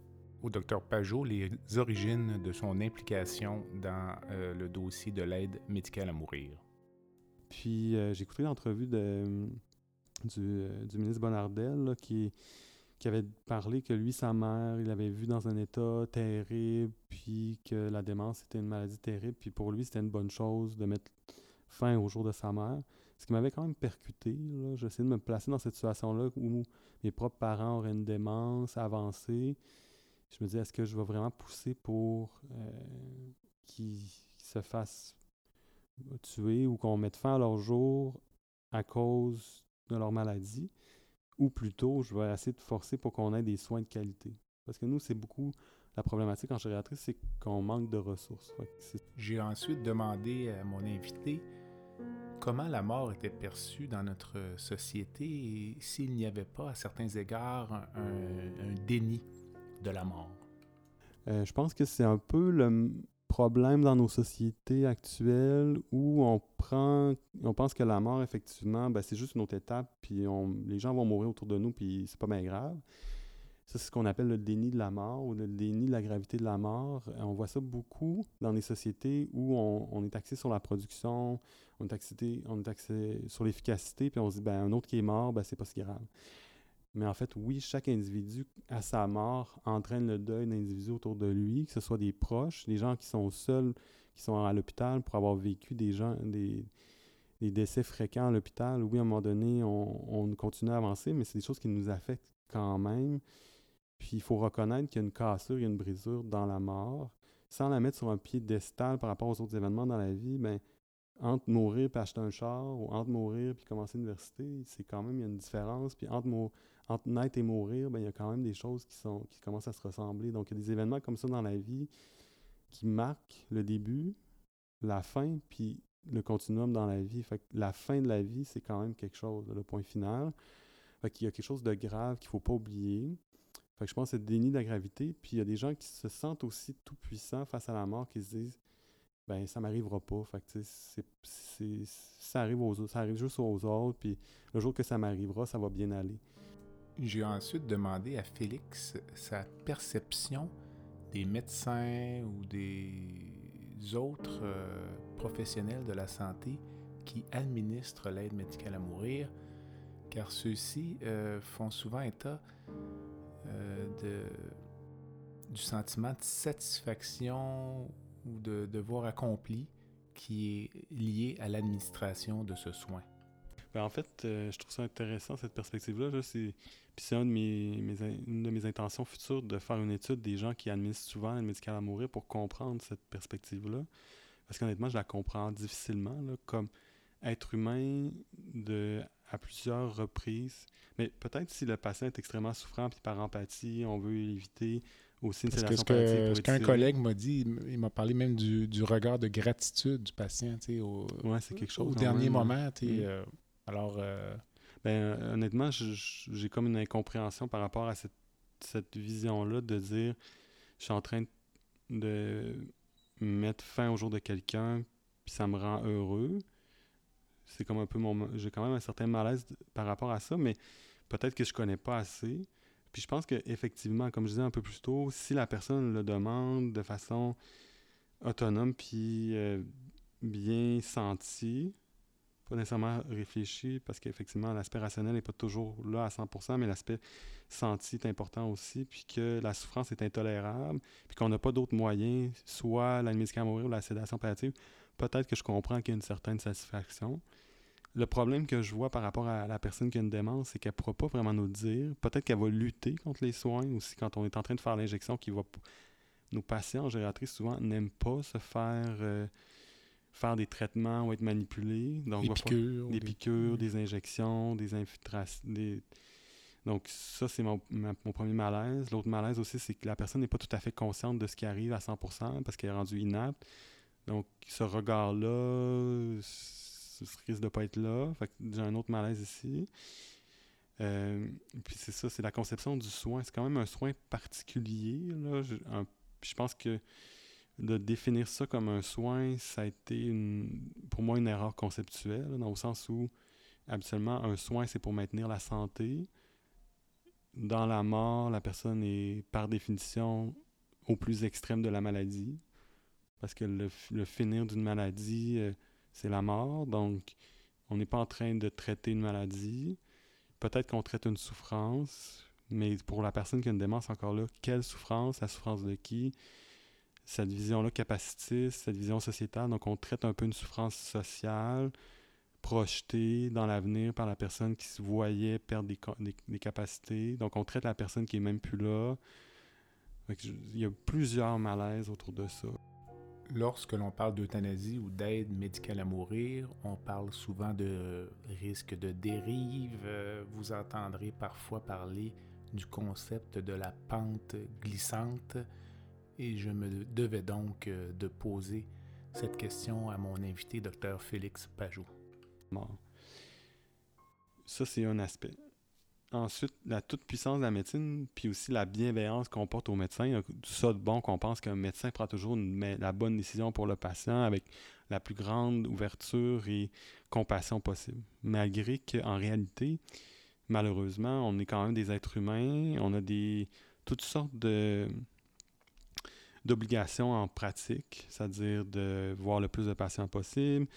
au docteur Pajot les origines de son implication dans euh, le dossier de l'aide médicale à mourir. Puis euh, j'ai écouté l'entrevue euh, du, ministre Bonardel qui, qui avait parlé que lui, sa mère, il l'avait vu dans un état terrible, puis que la démence était une maladie terrible, puis pour lui, c'était une bonne chose de mettre fin au jour de sa mère. Ce qui m'avait quand même percuté. J'essayais de me placer dans cette situation-là où mes propres parents auraient une démence avancée je me dis, est-ce que je vais vraiment pousser pour euh, qu'ils se fassent tuer ou qu'on mette fin à leur jour à cause de leur maladie? Ou plutôt, je vais essayer de forcer pour qu'on ait des soins de qualité. Parce que nous, c'est beaucoup la problématique en gériatrie, c'est qu'on manque de ressources. J'ai ensuite demandé à mon invité comment la mort était perçue dans notre société et s'il n'y avait pas, à certains égards, un déni de la mort? Euh, je pense que c'est un peu le problème dans nos sociétés actuelles où on prend, on pense que la mort, effectivement, ben, c'est juste une autre étape, puis les gens vont mourir autour de nous, puis c'est pas bien grave. Ça, c'est ce qu'on appelle le déni de la mort ou le déni de la gravité de la mort. Euh, on voit ça beaucoup dans les sociétés où on, est axé sur la production, on est axé, on est axé sur l'efficacité, puis on se dit, ben, un autre qui est mort, ben, c'est pas si grave. Mais en fait, oui, chaque individu, à sa mort, entraîne le deuil d'individus autour de lui, que ce soit des proches, des gens qui sont seuls, qui sont à l'hôpital pour avoir vécu des gens, des, décès fréquents à l'hôpital. Oui, à un moment donné, on, on continue à avancer, mais c'est des choses qui nous affectent quand même. Puis il faut reconnaître qu'il y a une cassure, il y a une brisure dans la mort. Sans la mettre sur un piédestal par rapport aux autres événements dans la vie, ben, entre mourir et acheter un char, ou entre mourir et commencer l'université, c'est quand même, il y a une différence. Puis entre, entre naître et mourir, ben, il y a quand même des choses qui, sont, qui commencent à se ressembler. Donc, il y a des événements comme ça dans la vie qui marquent le début, la fin, puis le continuum dans la vie. La fin de la vie, c'est quand même quelque chose, le point final. Fait qu'il y a quelque chose de grave qu'il ne faut pas oublier. Je pense que c'est le déni de la gravité. Puis il y a des gens qui se sentent aussi tout puissants face à la mort, qui se disent ben ça m'arrivera pas. Ça arrive aux ça arrive juste aux autres. Puis le jour que ça m'arrivera, ça va bien aller. J'ai ensuite demandé à Félix sa perception des médecins ou des autres euh, professionnels de la santé qui administrent l'aide médicale à mourir, car ceux-ci euh, font souvent état euh, du sentiment de satisfaction ou de devoir accompli qui est lié à l'administration de ce soin. Ben en fait, euh, je trouve ça intéressant, cette perspective-là. Puis c'est une de mes intentions futures de faire une étude des gens qui administrent souvent l'aide médicale à mourir pour comprendre cette perspective-là. Parce qu'honnêtement, je la comprends difficilement, là, comme être humain de, à plusieurs reprises. Mais peut-être si le patient est extrêmement souffrant, puis par empathie, on veut éviter aussi une sédation que Ce qu'un collègue m'a dit, il m'a parlé même du, du, regard de gratitude du patient, tu sais, au, c'est quelque chose, au dernier moment, tu sais, euh, alors... Euh, ben, honnêtement, j'ai comme une incompréhension par rapport à cette, vision-là de dire, je suis en train de mettre fin au jour de quelqu'un, puis ça me rend heureux c'est comme un peu mon. J'ai quand même un certain malaise par rapport à ça, mais peut-être que je connais pas assez. Puis je pense qu'effectivement, comme je disais un peu plus tôt, si la personne le demande de façon autonome puis euh, bien sentie, pas nécessairement réfléchie, parce qu'effectivement, l'aspect rationnel n'est pas toujours là à 100%, mais l'aspect senti est important aussi, puis que la souffrance est intolérable, puis qu'on n'a pas d'autres moyens, soit la médicale à mourir ou la sédation palliative, peut-être que je comprends qu'il y a une certaine satisfaction. Le problème que je vois par rapport à la personne qui a une démence, c'est qu'elle ne pourra pas vraiment nous dire. Peut-être qu'elle va lutter contre les soins aussi quand on est en train de faire l'injection, qui va. Nos patients en gériatrie souvent n'aiment pas se faire euh, faire des traitements ou être manipulés. Donc, des piqûres. Des, piqûres, des injections, des infiltrations. Donc, ça, c'est mon, mon, premier malaise. L'autre malaise aussi, c'est que la personne n'est pas tout à fait consciente de ce qui arrive à 100% parce qu'elle est rendue inapte. Donc, ce regard-là, ce risque de ne pas être là. Fait que j'ai un autre malaise ici. Euh, puis c'est ça, c'est la conception du soin. C'est quand même un soin particulier. Là. Je, je pense que de définir ça comme un soin, ça a été une, pour moi une erreur conceptuelle, dans le sens où habituellement un soin c'est pour maintenir la santé. Dans la mort, la personne est par définition au plus extrême de la maladie. Parce que le, finir d'une maladie, euh, c'est la mort. Donc, on n'est pas en train de traiter une maladie. Peut-être qu'on traite une souffrance, mais pour la personne qui a une démence, encore là, quelle souffrance, la souffrance de qui? Cette vision-là capacitiste, cette vision sociétale. Donc, on traite un peu une souffrance sociale projetée dans l'avenir par la personne qui se voyait perdre des, capacités. Donc, on traite la personne qui est même plus là. Il y a plusieurs malaises autour de ça. Lorsque l'on parle d'euthanasie ou d'aide médicale à mourir, on parle souvent de risque de dérive. Vous entendrez parfois parler du concept de la pente glissante et je me devais donc euh, de poser cette question à mon invité, Dr Félix Pajot. Ça, c'est un aspect. Ensuite, la toute-puissance de la médecine, puis aussi la bienveillance qu'on porte aux médecins. Tout ça de bon qu'on pense qu'un médecin prend toujours la bonne décision pour le patient avec la plus grande ouverture et compassion possible. Malgré qu'en réalité, malheureusement, on est quand même des êtres humains, on a des toutes sortes de d'obligations en pratique, c'est-à-dire de voir le plus de patients possible,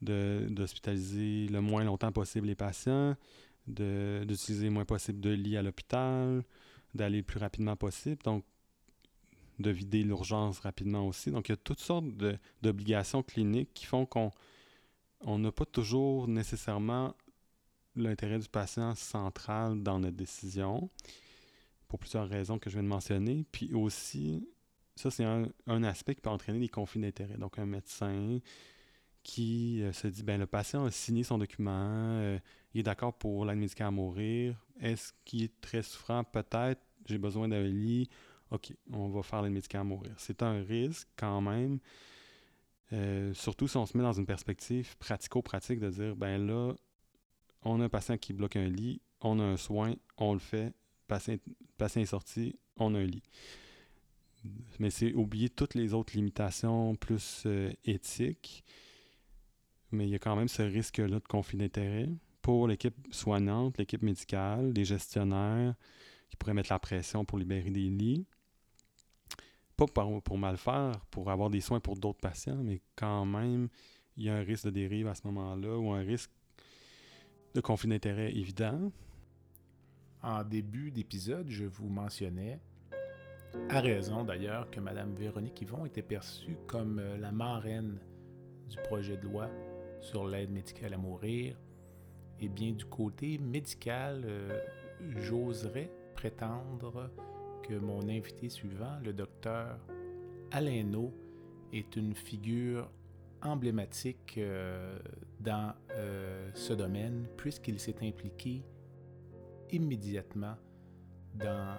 d'hospitaliser le moins longtemps possible les patients, d'utiliser le moins possible de lits à l'hôpital, d'aller le plus rapidement possible. Donc, de vider l'urgence rapidement aussi. Donc, il y a toutes sortes d'obligations cliniques qui font qu'on on n'a pas toujours nécessairement l'intérêt du patient central dans notre décision, pour plusieurs raisons que je viens de mentionner. Puis aussi, ça, c'est un, aspect qui peut entraîner des conflits d'intérêts. Donc, un médecin qui euh, se dit, ben le patient a signé son document, euh, il est d'accord pour l'aide médicale à mourir. Est-ce qu'il est très souffrant? Peut-être, j'ai besoin d'un lit. OK, on va faire l'aide médicale à mourir. C'est un risque quand même. Euh, surtout si on se met dans une perspective pratico-pratique de dire, ben là, on a un patient qui bloque un lit, on a un soin, on le fait, patient, patient est sorti, on a un lit. Mais c'est oublier toutes les autres limitations plus euh, éthiques. Mais il y a quand même ce risque-là de conflit d'intérêt pour l'équipe soignante, l'équipe médicale, les gestionnaires qui pourraient mettre la pression pour libérer des lits. Pas pour, pour mal faire, pour avoir des soins pour d'autres patients, mais quand même, il y a un risque de dérive à ce moment-là ou un risque de conflit d'intérêt évident. En début d'épisode, je vous mentionnais, à raison d'ailleurs, que Mme Véronique Yvon était perçue comme euh, la marraine du projet de loi sur l'aide médicale à mourir. Et bien du côté médical, euh, j'oserais prétendre que mon invité suivant, le docteur Alain est une figure emblématique euh, dans ce domaine puisqu'il s'est impliqué immédiatement dans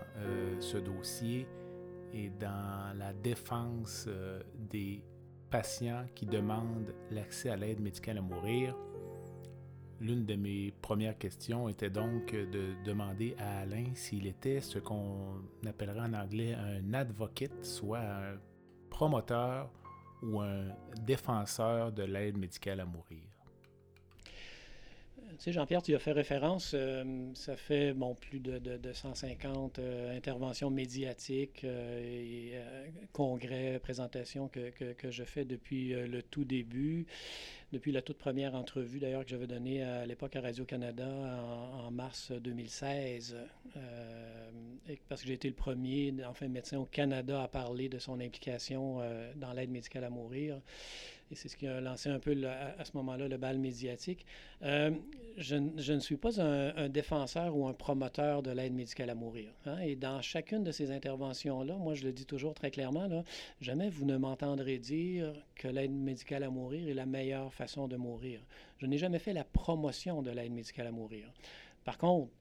ce dossier et dans la défense des patients qui demandent l'accès à l'aide médicale à mourir. L'une de mes premières questions était donc de demander à Alain s'il était ce qu'on appellerait en anglais un advocate, soit un promoteur ou un défenseur de l'aide médicale à mourir? Jean-Pierre, tu as fait référence, euh, ça fait bon, plus de, de, 150 euh, interventions médiatiques euh, et congrès, présentations que, que, je fais depuis le tout début depuis la toute première entrevue d'ailleurs que j'avais donnée à l'époque à Radio-Canada en, mars 2016, euh, parce que j'ai été le premier, enfin médecin au Canada à parler de son implication dans l'aide médicale à mourir et c'est ce qui a lancé un peu à, ce moment-là le bal médiatique. Je, ne suis pas un, défenseur ou un promoteur de l'aide médicale à mourir. Hein, et dans chacune de ces interventions-là, moi je le dis toujours très clairement, jamais vous ne m'entendrez dire que l'aide médicale à mourir est la meilleure façon de mourir. Je n'ai jamais fait la promotion de l'aide médicale à mourir. Par contre,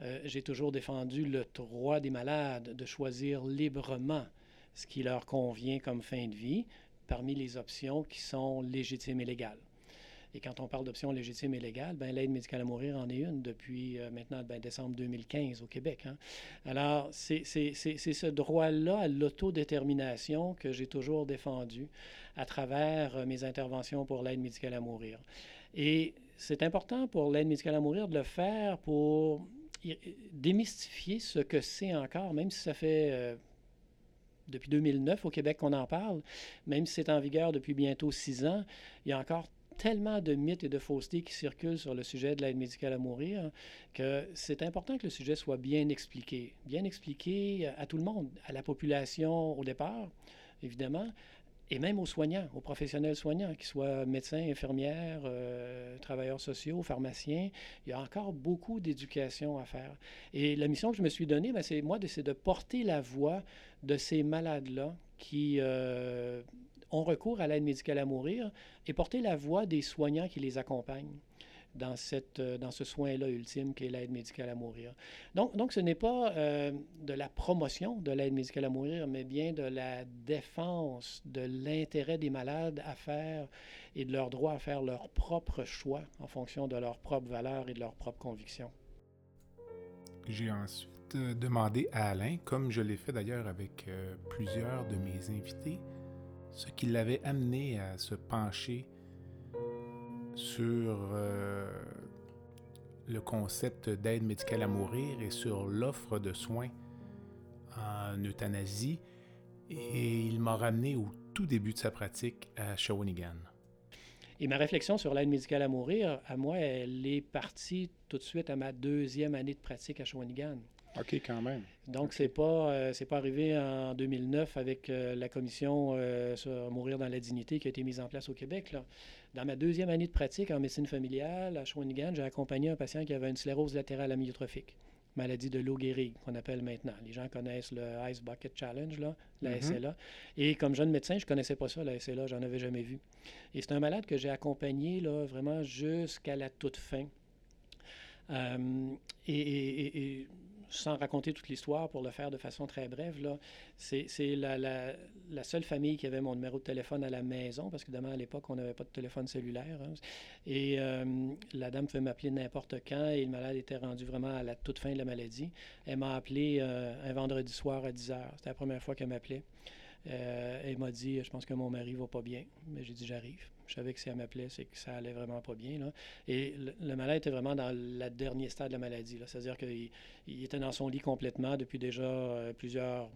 euh, j'ai toujours défendu le droit des malades de choisir librement ce qui leur convient comme fin de vie, parmi les options qui sont légitimes et légales. Et quand on parle d'options légitimes et légales, ben, l'aide médicale à mourir en est une depuis euh, maintenant ben, décembre 2015 au Québec. Hein. Alors, c'est ce droit-là à l'autodétermination que j'ai toujours défendu à travers euh, mes interventions pour l'aide médicale à mourir. Et c'est important pour l'aide médicale à mourir de le faire pour démystifier ce que c'est encore, même si ça fait... Euh, depuis 2009 au Québec qu'on en parle, même si c'est en vigueur depuis bientôt six ans, il y a encore tellement de mythes et de faussetés qui circulent sur le sujet de l'aide médicale à mourir que c'est important que le sujet soit bien expliqué. Bien expliqué à tout le monde, à la population au départ, évidemment, et même aux soignants, aux professionnels soignants, qu'ils soient médecins, infirmières, euh, travailleurs sociaux, pharmaciens. Il y a encore beaucoup d'éducation à faire. Et la mission que je me suis donnée, ben, c'est moi, de porter la voix de ces malades-là qui euh, ont recours à l'aide médicale à mourir et porter la voix des soignants qui les accompagnent dans, cette, euh, dans ce soin-là ultime qu'est l'aide médicale à mourir. Donc, donc ce n'est pas euh, de la promotion de l'aide médicale à mourir, mais bien de la défense de l'intérêt des malades à faire et de leur droit à faire leur propre choix en fonction de leurs propres valeurs et de leurs propres convictions. J'ai ensuite euh, demandé à Alain, comme je l'ai fait d'ailleurs avec plusieurs de mes invités, ce qui l'avait amené à se pencher sur euh, le concept d'aide médicale à mourir et sur l'offre de soins en euthanasie. Et il m'a ramené au tout début de sa pratique à Shawinigan. Et ma réflexion sur l'aide médicale à mourir, à moi, elle est partie tout de suite à ma deuxième année de pratique à Shawinigan. OK, quand même. Donc, c'est pas, euh, c'est pas arrivé en 2009 avec euh, la commission euh, sur Mourir dans la dignité qui a été mise en place au Québec. Là. Dans ma deuxième année de pratique en médecine familiale à Shawinigan, j'ai accompagné un patient qui avait une sclérose latérale amyotrophique, maladie de Lou Gehrig, qu'on appelle maintenant. Les gens connaissent le Ice Bucket Challenge, là, la Mhm. SLA. Et comme jeune médecin, je connaissais pas ça, la SLA, j'en avais jamais vu. Et c'est un malade que j'ai accompagné là, vraiment jusqu'à la toute fin. Et, et- et- et sans raconter toute l'histoire, pour le faire de façon très brève, là, c'est la seule famille qui avait mon numéro de téléphone à la maison, parce que à l'époque, on n'avait pas de téléphone cellulaire. hein. Et euh, la dame pouvait m'appeler n'importe quand, et le malade était rendu vraiment à la toute fin de la maladie. Elle m'a appelé euh, un vendredi soir à 10 h. C'était la première fois qu'elle m'appelait. Euh, elle m'a dit Je pense que mon mari va pas bien. Mais j'ai dit J'arrive. Je savais que si elle m'appelait, c'est que ça allait vraiment pas bien. Là. Et le, malade était vraiment dans le dernier stade de la maladie. C'est-à-dire qu'il il était dans son lit complètement depuis déjà euh, plusieurs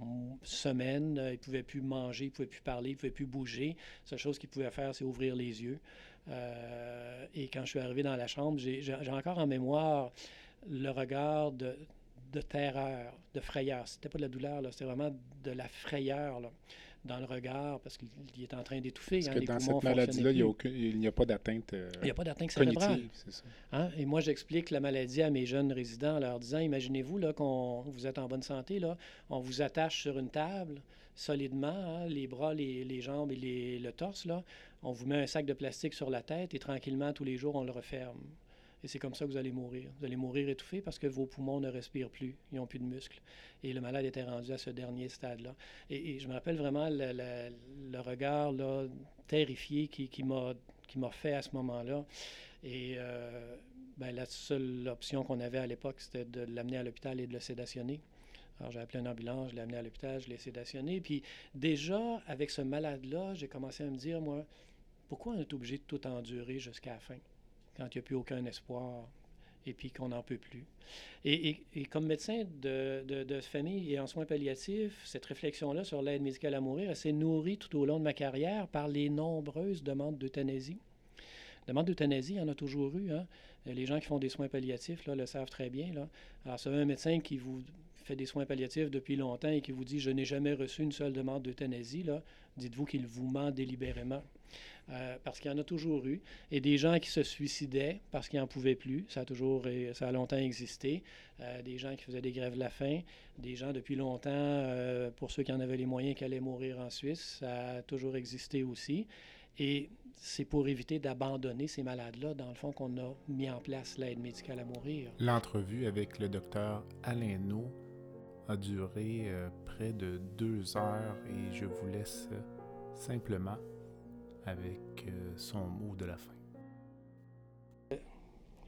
semaines. Euh, Il pouvait plus manger, il pouvait plus parler, il pouvait plus bouger. La seule chose qu'il pouvait faire, c'est ouvrir les yeux. Euh, et quand je suis arrivé dans la chambre, j'ai encore en mémoire le regard de, terreur, de frayeur. C'était pas de la douleur, c'était vraiment de la frayeur dans le regard parce qu'il il est en train d'étouffer. Parce hein, que les dans cette maladie-là, il n'y a, pas d'atteinte euh. Il n'y a pas d'atteinte cérébrale. ça. Hein? Et moi, j'explique la maladie à mes jeunes résidents en leur disant imaginez-vous là, qu'on vous êtes en bonne santé, là, on vous attache sur une table solidement, hein, les bras, les, les jambes et les- le torse, là. on vous met un sac de plastique sur la tête et tranquillement, tous les jours, on le referme. Et c'est comme ça que vous allez mourir. Vous allez mourir étouffé parce que vos poumons ne respirent plus, ils n'ont plus de muscles. Et le malade était rendu à ce dernier stade-là. Et, je me rappelle vraiment le, regard terrifié qui, m'a fait à ce moment-là. Et euh, ben, la seule option qu'on avait à l'époque, c'était de l'amener à l'hôpital et de le sédationner. Alors, j'ai appelé une ambulance, je l'ai amené à l'hôpital, je l'ai sédationné. Puis, déjà, avec ce malade-là, j'ai commencé à me dire, moi, pourquoi on est obligé de tout endurer jusqu'à la fin, quand il n'y a plus aucun espoir et puis qu'on n'en peut plus? Et, comme médecin de, famille et en soins palliatifs, cette réflexion-là sur l'aide médicale à mourir, s'est nourrie tout au long de ma carrière par les nombreuses demandes d'euthanasie. Demande d'euthanasie, il y en a toujours eu. Hein? Les gens qui font des soins palliatifs le savent très bien. Là. Alors, vous avez un médecin qui vous fait des soins palliatifs depuis longtemps et qui vous dit Je n'ai jamais reçu une seule demande d'euthanasie, dites-vous qu'il vous ment délibérément. Euh, parce qu'il y en a toujours eu. Et des gens qui se suicidaient parce qu'ils n'en pouvaient plus, ça a toujours, ça a longtemps existé. Euh, des gens qui faisaient des grèves de la faim, des gens depuis longtemps, euh, pour ceux qui en avaient les moyens, qui allaient mourir en Suisse, ça a toujours existé aussi. Et c'est pour éviter d'abandonner ces malades-là, dans le fond, qu'on a mis en place l'aide médicale à mourir. L'entrevue avec le docteur Alain No a duré près de deux heures et je vous laisse simplement avec euh, son mot de la fin.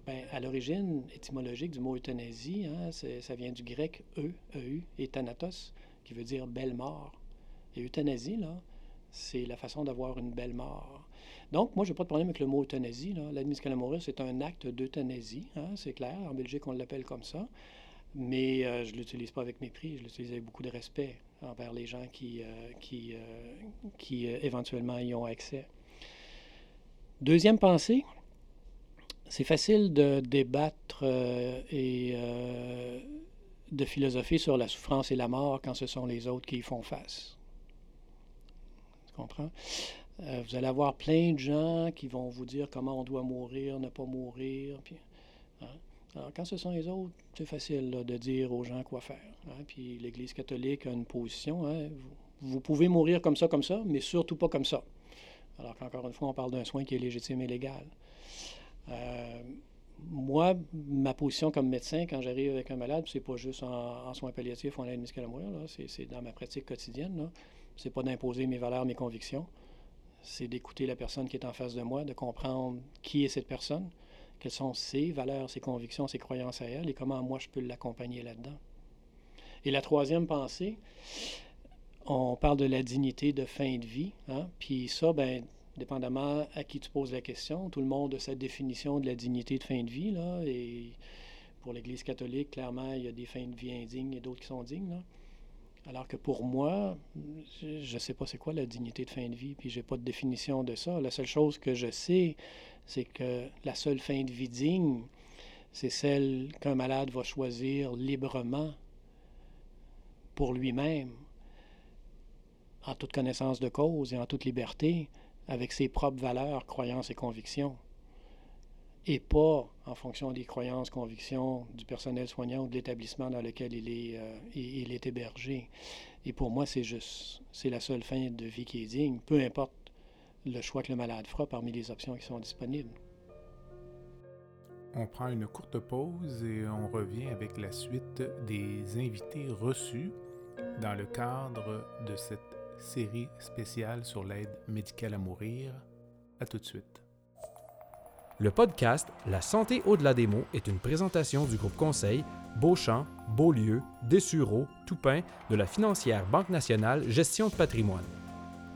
Ben, à l'origine étymologique du mot euthanasie, hein, ça vient du grec e, eu, et thanatos, qui veut dire belle mort. Et euthanasie, là, c'est la façon d'avoir une belle mort. Donc, moi, je n'ai pas de problème avec le mot euthanasie. là. L'aide médicale à mourir, c'est un acte d'euthanasie, hein, c'est clair. En Belgique, on l'appelle comme ça. Mais euh, je ne l'utilise pas avec mépris, je l'utilise avec beaucoup de respect envers les gens qui, euh, qui, euh, qui euh, éventuellement y ont accès. Deuxième pensée, c'est facile de débattre et de philosopher sur la souffrance et la mort quand ce sont les autres qui y font face. Tu comprends? Vous allez avoir plein de gens qui vont vous dire comment on doit mourir, ne pas mourir. Puis, hein? Alors, quand ce sont les autres, c'est facile de dire aux gens quoi faire. hein. Puis l'Église catholique a une position. hein. Vous, pouvez mourir comme ça, comme ça, mais surtout pas comme ça. Alors qu'encore une fois, on parle d'un soin qui est légitime et légal. Euh, moi, ma position comme médecin, quand j'arrive avec un malade, c'est pas juste en, soins palliatifs ou en aide médicale à mourir, c'est, dans ma pratique quotidienne. C'est pas d'imposer mes valeurs, mes convictions. C'est d'écouter la personne qui est en face de moi, de comprendre qui est cette personne, quelles sont ses valeurs, ses convictions, ses croyances à elle et comment moi je peux l'accompagner là-dedans. Et la troisième pensée, on parle de la dignité de fin de vie. Hein? Puis ça, ben, dépendamment à qui tu poses la question, tout le monde a sa définition de la dignité de fin de vie. Là, et pour l'Église catholique, clairement, il y a des fins de vie indignes et d'autres qui sont dignes. Alors que pour moi, je ne sais pas c'est quoi la dignité de fin de vie, puis j'ai pas de définition de ça. La seule chose que je sais, c'est que la seule fin de vie digne, c'est celle qu'un malade va choisir librement pour lui-même, en toute connaissance de cause et en toute liberté, avec ses propres valeurs, croyances et convictions et pas en fonction des croyances, convictions du personnel soignant ou de l'établissement dans lequel il est, euh, hébergé. Et pour moi, c'est juste, c'est la seule fin de vie qui est digne, peu importe le choix que le malade fera parmi les options qui sont disponibles. On prend une courte pause et on revient avec la suite des invités reçus dans le cadre de cette série spéciale sur l'aide médicale à mourir. À tout de suite. Le podcast La santé au-delà des mots est une présentation du groupe conseil Beauchamp, Beaulieu, Dessureau, Toupin de la financière Banque nationale Gestion de patrimoine.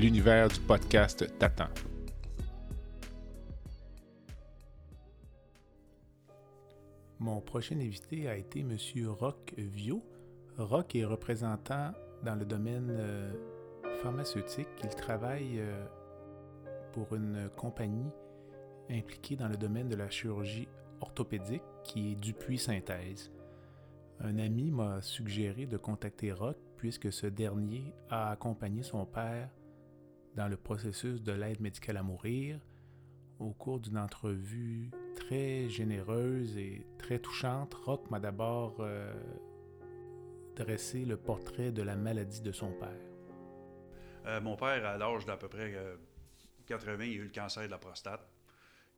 L'univers du podcast t'attend. Mon prochain invité a été M. Roch Vio. Roch est représentant dans le domaine euh, pharmaceutique. Il travaille euh, pour une compagnie impliquée dans le domaine de la chirurgie orthopédique qui est Dupuis Synthèse. Un ami m'a suggéré de contacter Rock puisque ce dernier a accompagné son père dans le processus de l'aide médicale à mourir au cours d'une entrevue très généreuse et très touchante. Rock m'a d'abord euh, dressé le portrait de la maladie de son père. Euh, mon père, à l'âge d'à peu près euh, 80, il y a eu le cancer de la prostate.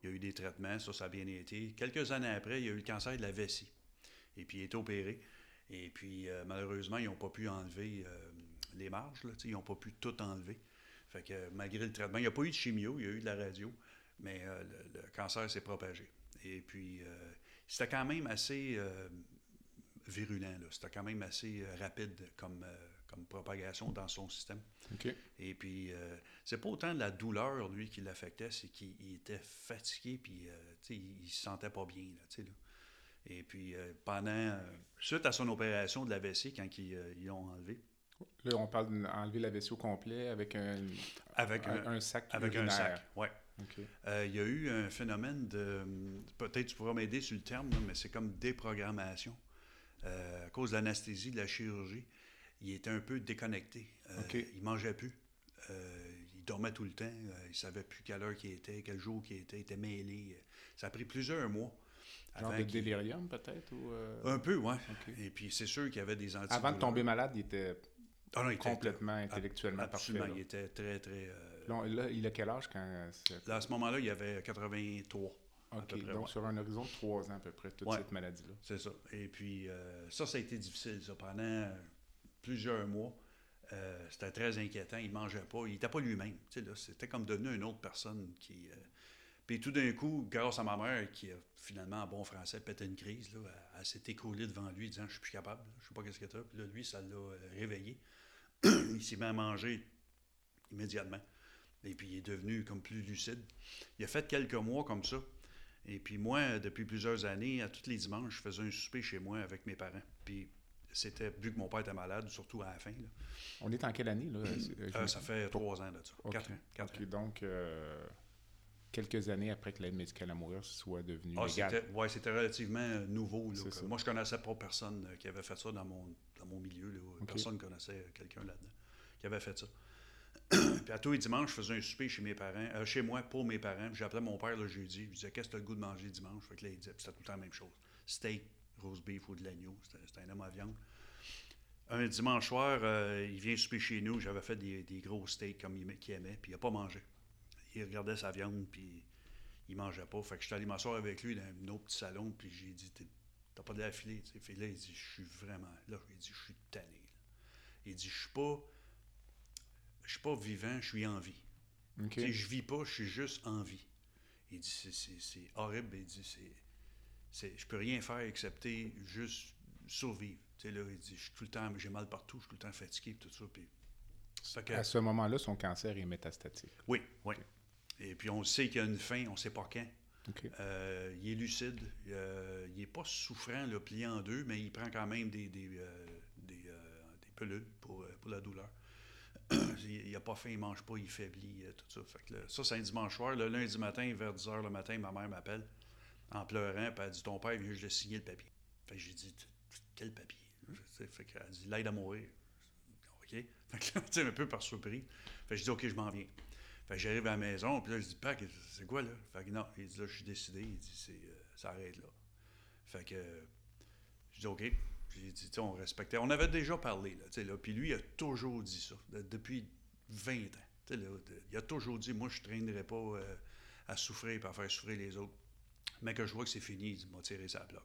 Il a eu des traitements, ça, ça a bien été. Quelques années après, il a eu le cancer de la vessie. Et puis, il est opéré. Et puis, euh, malheureusement, ils n'ont pas pu enlever euh, les marges. Ils n'ont pas pu tout enlever. Fait que, malgré le traitement, il n'y a pas eu de chimio, il y a eu de la radio, mais euh, le, cancer s'est propagé. Et puis, c'était quand même assez virulent. C'était quand même assez rapide comme comme propagation dans son système. Et puis, euh, c'est pas autant de la douleur, lui, qui l'affectait, c'est qu'il était fatigué, puis euh, il, se sentait pas bien. Là, là. Et puis, euh, pendant, suite à son opération de la vessie, quand ils l'ont enlevé, Là, on parle d'enlever la vessie au complet avec un, avec un, sac Avec un sac, oui. il y a eu un phénomène de. Peut-être tu pourras m'aider sur le terme, mais c'est comme déprogrammation. à cause de l'anesthésie, de la chirurgie il était un peu déconnecté. Euh, il mangeait plus. Euh, il dormait tout le temps. Euh, il savait plus quelle heure qu'il était, quel jour qu'il était. Il était mêlé. Ça a pris plusieurs mois. Genre de délirium, peut-être? Ou Un peu, oui. Et puis, c'est sûr qu'il y avait des antidouleurs. Avant de tomber malade, il était, ah complètement intellectuellement absolument, il était très, très... Là, il a quel âge quand... Là, à ce moment-là, il avait 83. OK, donc sur un horizon de trois ans à peu près, toute cette maladie-là. C'est ça. Et puis, ça, ça a été difficile, ça, pendant plusieurs mois. Euh, c'était très inquiétant. Il ne mangeait pas. Il n'était pas lui-même. C'était comme devenu une autre personne qui. Euh, puis tout d'un coup, grâce à ma mère, qui a finalement, en bon français, pété une crise, là, elle, s'est écoulée devant lui, disant Je suis plus capable, je ne sais pas qu'est-ce que tu as. Puis là, lui, ça l'a euh, réveillé. Il s'est mis à manger immédiatement. Et puis il est devenu comme plus lucide. Il a fait quelques mois comme ça. Et puis moi, depuis plusieurs années, à tous les dimanches, je faisais un souper chez moi avec mes parents. Puis c'était, vu que mon père était malade, surtout à la fin. On est en quelle année? Là? Euh, ça fait trois ans de ça. Quatre ans. Quatre Donc, euh, quelques années après que l'aide médicale à mourir soit devenue ah, légale. Oui, c'était relativement nouveau. moi, je connaissais pas personne qui avait fait ça dans mon, dans mon milieu. Personne ne connaissait quelqu'un là-dedans qui avait fait ça. puis à tous les dimanches, je faisais un souper chez mes parents, euh, chez moi pour mes parents. J'appelais mon père le jeudi. Je disais Qu'est-ce que tu as le goût de manger dimanche? Fait que là, il disait C'était tout le temps la même chose. Steak, rose beef ou de l'agneau. C'était un homme à viande. Un dimanche soir, euh, il vient souper chez nous. J'avais fait des, gros steaks comme il, aimait, puis il n'a pas mangé. Il regardait sa viande, puis il mangeait pas. Fait que je suis allé m'asseoir avec lui dans un autre petit salon, puis j'ai dit T'as pas de la filer. Fait là, il dit Je suis vraiment. Là, il dit Je suis tanné. Il dit, je suis pas, je suis pas vivant, je suis en vie. OK. Tu sais, je vis pas, je suis juste en vie. Il dit, c'est- horrible. Il dit, c'est, je peux rien faire excepté juste survivre. Tu sais, là, il dit, je suis tout le temps, j'ai mal partout, je suis tout le temps fatigué, tout ça. Puis, Fait que- À ce moment-là, son cancer est métastatique. oui, oui. Et puis, on sait qu'il y a une fin, on sait pas quand. Euh, il est lucide, euh, il est pas souffrant, là, plié en deux, mais il prend quand même des, des, euh, des, des pilules pour, pour la douleur. il n'a pas faim, il mange pas, il faiblit, tout ça. Fait que là, ça, c'est un dimanche soir. Le lundi matin, vers 10 h le matin, ma mère m'appelle en pleurant, puis elle dit Ton père vient juste de signer le papier. Fait que j'ai dit Quel papier? Fait qu'elle dit L'aide à mourir. OK? Fait que là, un peu par surprise. Fait que je dis OK, je m'en viens. J'arrive à la maison, puis là, je dis Pas, c'est quoi là? Fait que non, il dit Là, je suis décidé. Il dit c'est, euh, Ça arrête là. Fait que je dis OK. J'ai dit, on respectait. On avait déjà parlé, là, tu sais, là. Puis lui, il a toujours dit ça, de- depuis 20 ans. Tu sais, là, il a toujours dit, moi, je ne traînerai pas euh, à souffrir et à faire souffrir les autres. Mais que je vois que c'est fini, il m'a tiré sa bloc.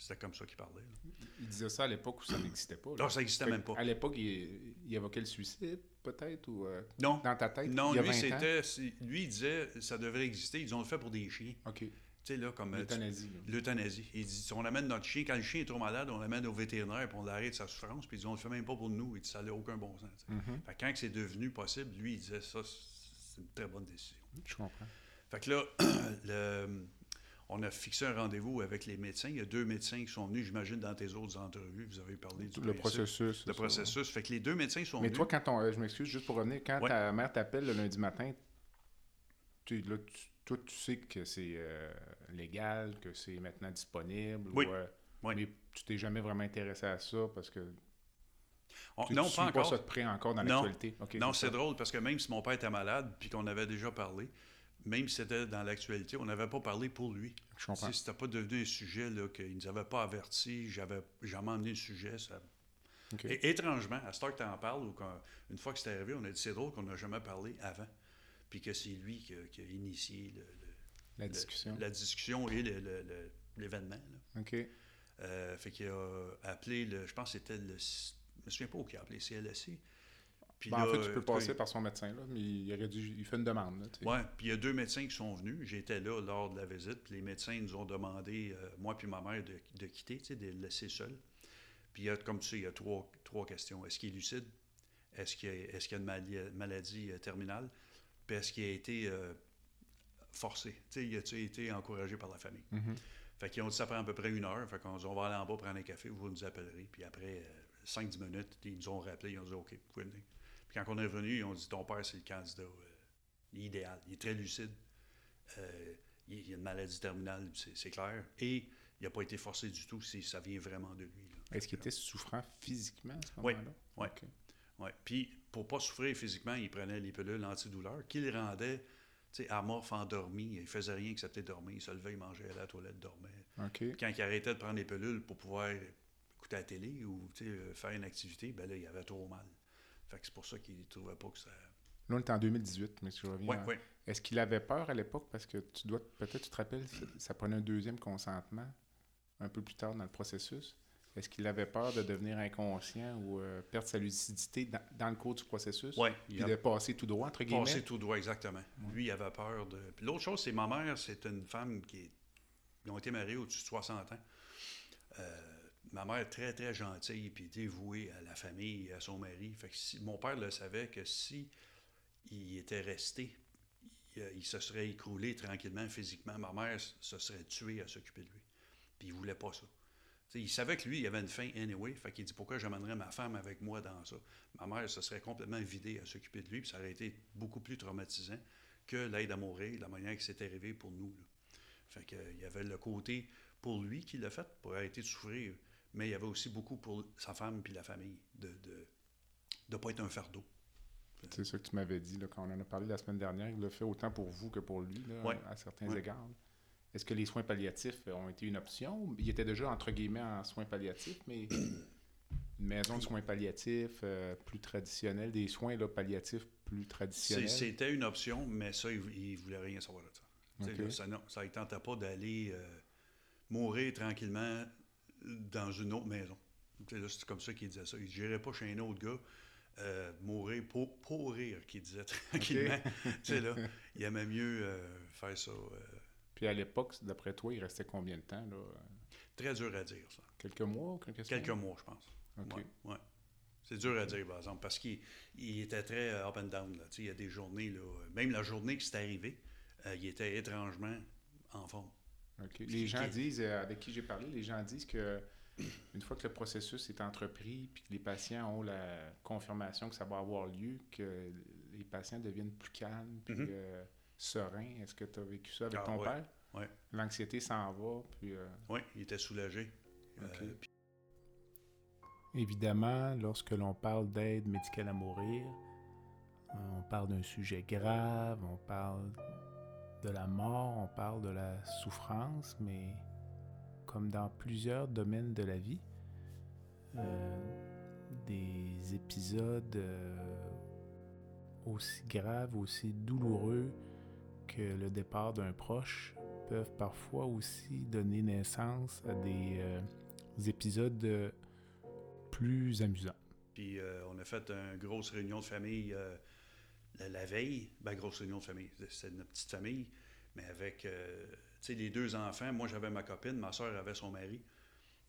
C'était comme ça qu'il parlait. là. Il disait ça à l'époque où ça n'existait pas. là. Non, ça n'existait même pas. À l'époque, il, il évoquait le suicide, peut-être, ou euh, Non. dans ta tête, Non, il y a lui, 20 ans? c'était. Lui, il disait, ça devrait exister. Ils ont le fait pour des chiens. OK. Tu sais, là, comme. euh, L'euthanasie. L'euthanasie. Il dit on amène notre chien, quand le chien est trop malade, on l'amène au vétérinaire puis on l'arrête de sa souffrance, puis il dit on le fait même pas pour nous. Il dit ça n'a aucun bon sens. Mhm. Fait que quand c'est devenu possible, lui, il disait ça, c'est une très bonne décision. Je comprends. Fait que là, le- on a fixé un rendez-vous avec les médecins. Il y a deux médecins qui sont venus, j'imagine, dans tes autres entrevues. Vous avez parlé du Le principe, processus. Le ça. processus. Fait que les deux médecins sont Mais venus. toi, quand on, euh, je m'excuse juste pour revenir, quand Ouais. ta mère t'appelle le lundi matin, tu, là, tu- toi, tu sais que c'est euh, légal, que c'est maintenant disponible. Oui. ou, euh, Oui. Mais tu t'es jamais vraiment intéressé à ça parce que On- tu, non, tu pas encore. ça de près encore dans Non. l'actualité. Ok, non, c'est drôle parce que même si mon père était malade, puis qu'on avait déjà parlé, même si c'était dans l'actualité, on n'avait pas parlé pour lui. Je comprends. C'était pas devenu un sujet là, qu'ils ne nous avaient pas averti, j'avais jamais emmené le sujet. Ça... Et, étrangement, à ce temps que tu en parles, ou quand, une fois que c'est arrivé, on a dit c'est drôle qu'on n'a jamais parlé avant. Puis que c'est lui qui a, qui a initié le- le- La le- discussion. la discussion et l'événement. là. OK. Euh, fait qu'il a appelé, le, je pense que c'était le. Je me souviens pas où il a appelé, CLSC. Puis Ben, là, en fait, tu euh, peux cas, passer par son médecin, là, mais il aurait dû. Il fait une demande. Oui, puis il y a deux médecins qui sont venus. J'étais là lors de la visite. Puis les médecins nous ont demandé, euh, moi puis ma mère, de, de quitter, de le laisser seul. Puis il y a, comme tu sais, il y a trois, trois questions. Est-ce qu'il est lucide? Est-ce qu'il y a, est-ce qu'il y a une mali- maladie euh, terminale? Puis est-ce qu'il a été euh, forcé? Il a-tu été encouragé par la famille? Mhm. Fait qu'ils ont dit ça prend à peu près une heure. Fait qu'on dit on va aller en bas prendre un café, vous nous appellerez. Puis après 5-10 minutes, ils nous ont rappelé, ils ont dit OK, vous pouvez venir. Puis quand on est revenu, ils ont dit ton père, c'est le candidat euh, idéal. Il est très lucide. Euh, il, il a une maladie terminale, c'est c'est clair. Et il n'a pas été forcé du tout, c'est- ça vient vraiment de lui. Est-ce qu'il était souffrant physiquement à ce Oui, moment-là? oui. Ouais. Puis, pour pas souffrir physiquement, il prenait les pilules antidouleurs qui le rendaient amorphe, endormi. Il faisait rien excepté dormir. Il se levait, il mangeait, allait à la toilette, dormait. Quand il arrêtait de prendre les pilules pour pouvoir écouter la télé ou euh, faire une activité, ben là, il avait trop mal. Fait que c'est pour ça qu'il ne trouvait pas que ça. Là, on est en 2018, mais si je reviens. Oui, oui. Est-ce qu'il avait peur à l'époque? Parce que tu dois, peut-être, tu te rappelles, ça, ça prenait un deuxième consentement un peu plus tard dans le processus. Est-ce qu'il avait peur de devenir inconscient ou euh, perdre sa lucidité dans, dans le cours du processus? Oui, il a de passer tout droit, entre guillemets? passé tout droit, exactement. Lui, il avait peur de. Puis l'autre chose, c'est ma mère, c'est une femme qui est. Ils ont été mariés au-dessus de 60 ans. Euh, ma mère très, très gentille puis dévouée à la famille à son mari. Fait que si, mon père le savait que si il était resté, il, il se serait écroulé tranquillement physiquement. Ma mère se serait tuée à s'occuper de lui. Puis il voulait pas ça. Il savait que lui, il avait une fin anyway. Fait qu'il dit pourquoi j'amènerais ma femme avec moi dans ça? Ma mère se serait complètement vidée à s'occuper de lui, puis ça aurait été beaucoup plus traumatisant que l'aide à mourir, la manière que c'était arrivé pour nous. là. Fait que, euh, y avait le côté pour lui qui l'a fait, pour arrêter de souffrir, mais il y avait aussi beaucoup pour sa femme puis la famille, de ne de, de pas être un fardeau. C'est ça que tu m'avais dit là, quand on en a parlé la semaine dernière. Il l'a fait autant pour vous que pour lui, là, Ouais. à certains Ouais. égards. Est-ce que les soins palliatifs ont été une option? Il était déjà, entre guillemets, en soins palliatifs, mais une maison de soins palliatifs euh, plus traditionnelle, des soins là, palliatifs plus traditionnels? C'était une option, mais ça, il, il voulait rien savoir de ça. Là, ça ne tentait pas d'aller euh, mourir tranquillement dans une autre maison. C'est comme ça qu'il disait ça. Il ne pas chez un autre gars. Euh, mourir pour, pour rire, qu'il disait tranquillement. là, il aimait mieux euh, faire ça. euh, Puis à l'époque, d'après toi, il restait combien de temps? Là? très dur à dire, ça. Quelques mois ou quelques semaines? Quelques mois, je pense. OK. Ouais, ouais. C'est dur à dire, par exemple, parce qu'il il était très up and down. Là. Il y a des journées, là, même la journée que c'est arrivé, il était étrangement en forme. Les gens disent, euh, avec qui j'ai parlé, les gens disent que une fois que le processus est entrepris puis que les patients ont la confirmation que ça va avoir lieu, que les patients deviennent plus calmes puis Mhm. euh, sereins. Est-ce que tu as vécu ça avec Ah, ton ouais. père? Ouais. L'anxiété s'en va, puis... euh, Oui, il était soulagé. Euh, puis- Évidemment, lorsque l'on parle d'aide médicale à mourir, on parle d'un sujet grave, on parle de la mort, on parle de la souffrance, mais comme dans plusieurs domaines de la vie, euh, des épisodes euh, aussi graves, aussi douloureux que le départ d'un proche peuvent parfois aussi donner naissance à des euh, épisodes plus amusants. Puis on a fait une grosse réunion de famille la, la veille. Ben, grosse réunion de famille. C'était notre petite famille. Mais avec euh, les deux enfants. Moi, j'avais ma copine. Ma soeur avait son mari.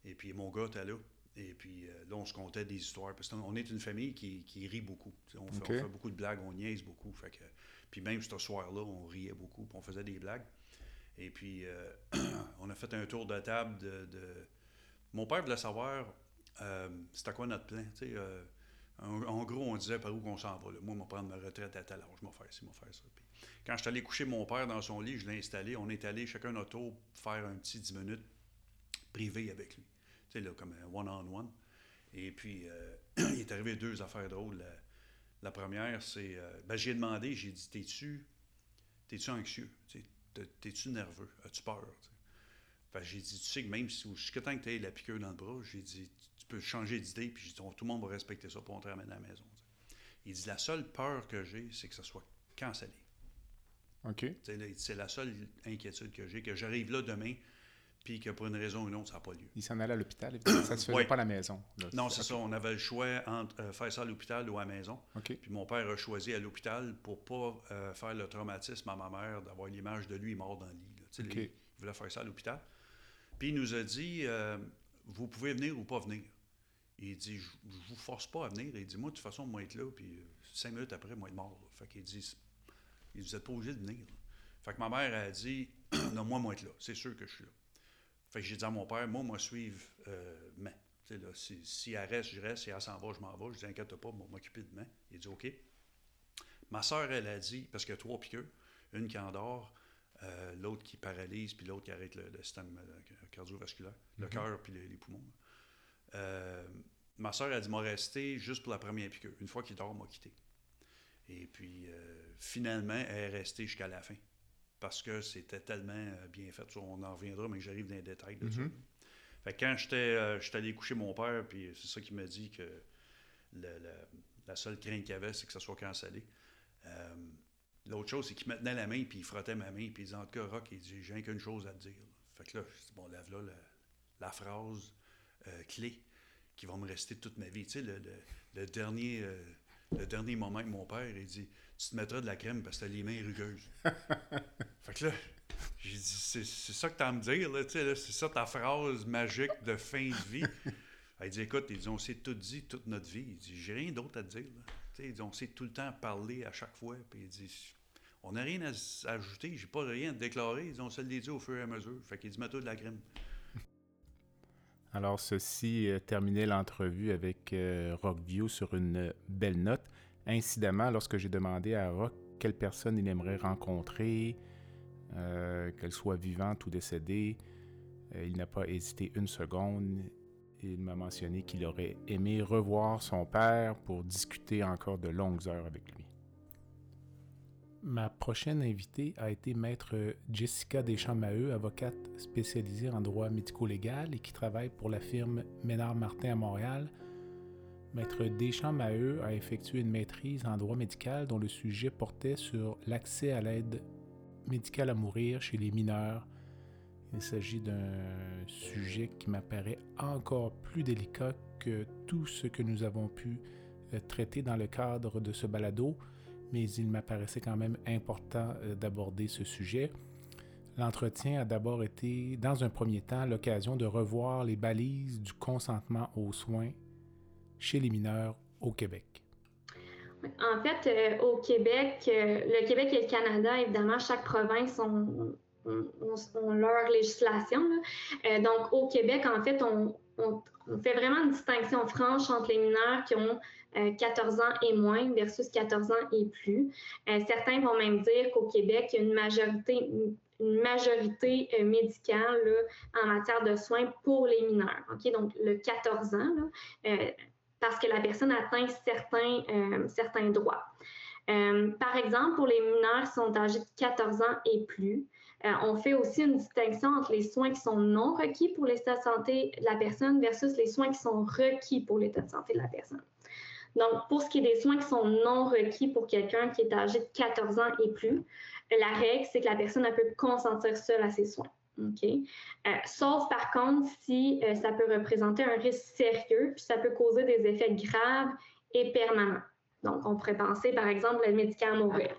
Et puis mon gars était là. Et puis euh, là, on se contait des histoires. Parce qu'on est une famille qui, qui rit beaucoup. On fait, OK. on fait beaucoup de blagues, on niaise beaucoup. Fait que, puis même ce soir-là, on riait beaucoup. Puis on faisait des blagues. Et puis, euh, on a fait un tour de table de. de- Mon père voulait savoir euh, c'était quoi notre plan. Euh, en, gros, on disait par où qu'on s'en va. Moi, je vais prendre ma retraite à tel âge, je vais faire ci, je vais ça. Puis, quand je suis allé coucher mon père dans son lit, je l'ai installé. On est allé chacun notre tour faire un petit 10 minutes privé avec lui. Tu sais, là, comme un one-on-one. Et puis, euh, il est arrivé deux affaires drôles. La, première, c'est. euh, ben, j'ai demandé, j'ai dit T'es-tu t'es-tu anxieux? T'es-tu nerveux? As-tu peur? Fait j'ai dit Tu sais que même si jusqu'à temps que tu aies la piqûre dans le bras, j'ai dit peux changer d'idée, puis j'ai dit, tout le monde va respecter ça, pour on te ramène à la maison. Il dit La seule peur que j'ai, c'est que ça soit cancellé. OK. C'est la seule inquiétude que j'ai, que j'arrive là demain, puis que pour une raison ou une autre, ça n'a pas lieu. Il s'en allait à l'hôpital, évidemment. Ça se faisait Ouais. pas à la maison. là. Non, c'est ça. On avait le choix entre euh, faire ça à l'hôpital ou à la maison. OK. Puis mon père a choisi à l'hôpital pour pas euh, faire le traumatisme à ma mère d'avoir l'image de lui mort dans le lit. il voulait faire ça à l'hôpital. Puis il nous a dit euh, Vous pouvez venir ou pas venir. Il dit Je vous force pas à venir. Il dit Moi, de toute façon, moi être là, puis euh, cinq minutes après, moi être mort. là. Fait qu'il dit il dit, Vous n'êtes pas obligé de venir. là. Fait que ma mère a dit Non, moi, moi être là. C'est sûr que je suis là. Fait que j'ai dit à mon père Moi, moi, suivre euh, sais, là, si, si elle reste, je reste. Si elle s'en va, je m'en vais. Je dis Inquiète pas, moi, m'occuper de main. Il dit OK. Ma soeur, elle a dit, parce qu'il y a trois piqûres, une qui endort, euh, l'autre qui paralyse, puis l'autre qui arrête le, le système euh, cardiovasculaire, le cœur puis les, les poumons. Euh, ma soeur a dit, m'a resté juste pour la première piqûre. Une fois qu'il dort, m'a quitté. Et puis, euh, finalement, elle est restée jusqu'à la fin. Parce que c'était tellement euh, bien fait. On en reviendra, mais j'arrive dans les détails de ça. Mhm. Fait que quand j'étais euh, allé coucher mon père, puis c'est ça qui m'a dit que le- le- la seule crainte qu'il y avait, c'est que ça soit cancellé. Euh, L'autre chose, c'est qu'il me tenait la main, puis il frottait ma main, puis il disait En tout cas, Rock, il dit J'ai rien qu'une chose à te dire. Fait que là, je dis Bon, lève là la, la phrase euh, clé qui va me rester toute ma vie. Tu sais, le, le- le dernier, euh, le dernier moment avec mon père, il dit Tu te mettras de la crème parce que t'as les mains rugueuses. fait que là, j'ai dit C'est ça que t'as à me dire, là, tu sais, là, c'est ça ta phrase magique de fin de vie. Il dit Écoute, il dit, on s'est tout dit toute notre vie. Il dit J'ai rien d'autre à te dire. là. Tu sais, il dit, on s'est tout le temps parlé à chaque fois. Puis il dit On n'a rien à ajouter, j'ai pas rien à déclarer. Il dit, on se le dit au fur et à mesure. Fait qu'il dit Mets-toi de la crème. Alors, ceci euh, terminait l'entrevue avec euh, Rockview sur une belle note. Incidemment, lorsque j'ai demandé à Rock quelle personne il aimerait rencontrer, euh, qu'elle soit vivante ou décédée, euh, il n'a pas hésité une seconde. Il m'a mentionné qu'il aurait aimé revoir son père pour discuter encore de longues heures avec lui. Ma prochaine invitée a été maître Jessica Deschamps-Maheu, avocate spécialisée en droit médico-légal et qui travaille pour la firme Ménard-Martin à Montréal. Maître Deschamps-Maheu a effectué une maîtrise en droit médical dont le sujet portait sur l'accès à l'aide médicale à mourir chez les mineurs Il s'agit d'un sujet qui m'apparaît encore plus délicat que tout ce que nous avons pu euh, traiter dans le cadre de ce balado, mais il m'apparaissait quand même important euh, d'aborder ce sujet. L'entretien a d'abord été, dans un premier temps, l'occasion de revoir les balises du consentement aux soins chez les mineurs au Québec. En fait, euh, au Québec, le Québec et le Canada, évidemment, chaque province ont, leur législation. Euh, donc, au Québec, en fait, on, fait vraiment une distinction franche entre les mineurs qui ont 14 euh, ans et moins versus 14 ans et plus. Euh, certains vont même dire qu'au Québec, il y a une majorité, une majorité médicale en matière de soins pour les mineurs. Donc, le 14 ans, parce que la personne atteint certains, droits. par exemple, pour les mineurs qui sont âgés de 14 ans et plus, euh, on fait aussi une distinction entre les soins qui sont non requis pour l'état de santé de la personne versus les soins qui sont requis pour l'état de santé de la personne. Donc, pour ce qui est des soins qui sont non requis pour quelqu'un qui est âgé de 14 ans et plus, la règle, c'est que la personne peut consentir seule à ses soins. Euh, sauf par contre si euh, ça peut représenter un risque sérieux, puis ça peut causer des effets graves et permanents. Donc, on pourrait penser, par exemple, le médicament mourir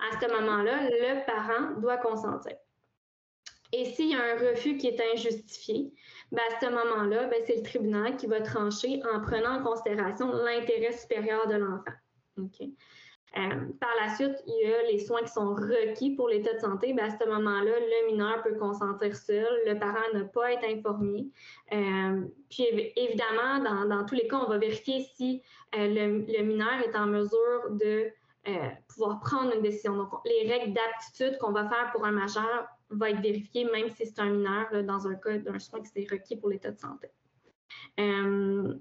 à ce moment-là, le parent doit consentir. Et s'il y a un refus qui est injustifié, ben, à ce moment-là, ben, c'est le tribunal qui va trancher en prenant en considération l'intérêt supérieur de l'enfant. Euh, par la suite, il y a les soins qui sont requis pour l'état de santé. Ben, à ce moment-là, le mineur peut consentir seul, le parent ne pas être informé. Euh, puis évidemment, dans, tous les cas, on va vérifier si euh, le, mineur est en mesure de pouvoir prendre une décision. Donc, les règles d'aptitude qu'on va faire pour un majeur vont être vérifiées, même si c'est un mineur, dans un cas d'un soin qui s'est requis pour l'état de santé. Euh,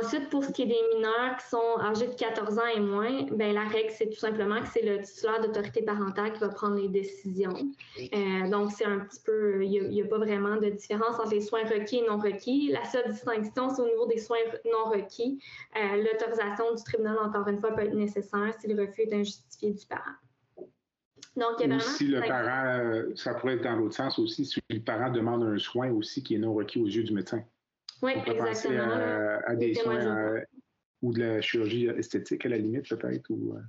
Ensuite, pour ce qui est des mineurs qui sont âgés de 14 ans et moins, ben, la règle, c'est tout simplement que c'est le titulaire d'autorité parentale qui va prendre les décisions. Euh, donc, c'est un petit peu, il n'y a, pas vraiment de différence entre les soins requis et non requis. La seule distinction, c'est au niveau des soins non requis. Euh, l'autorisation du tribunal, encore une fois, peut être nécessaire si le refus est injustifié du parent. Donc, il y a vraiment si le parent, euh, ça pourrait être dans l'autre sens aussi, si le parent demande un soin aussi qui est non requis aux yeux du médecin. Oui, exactement. à, des soins ou de la chirurgie esthétique à la limite, peut-être. Euh,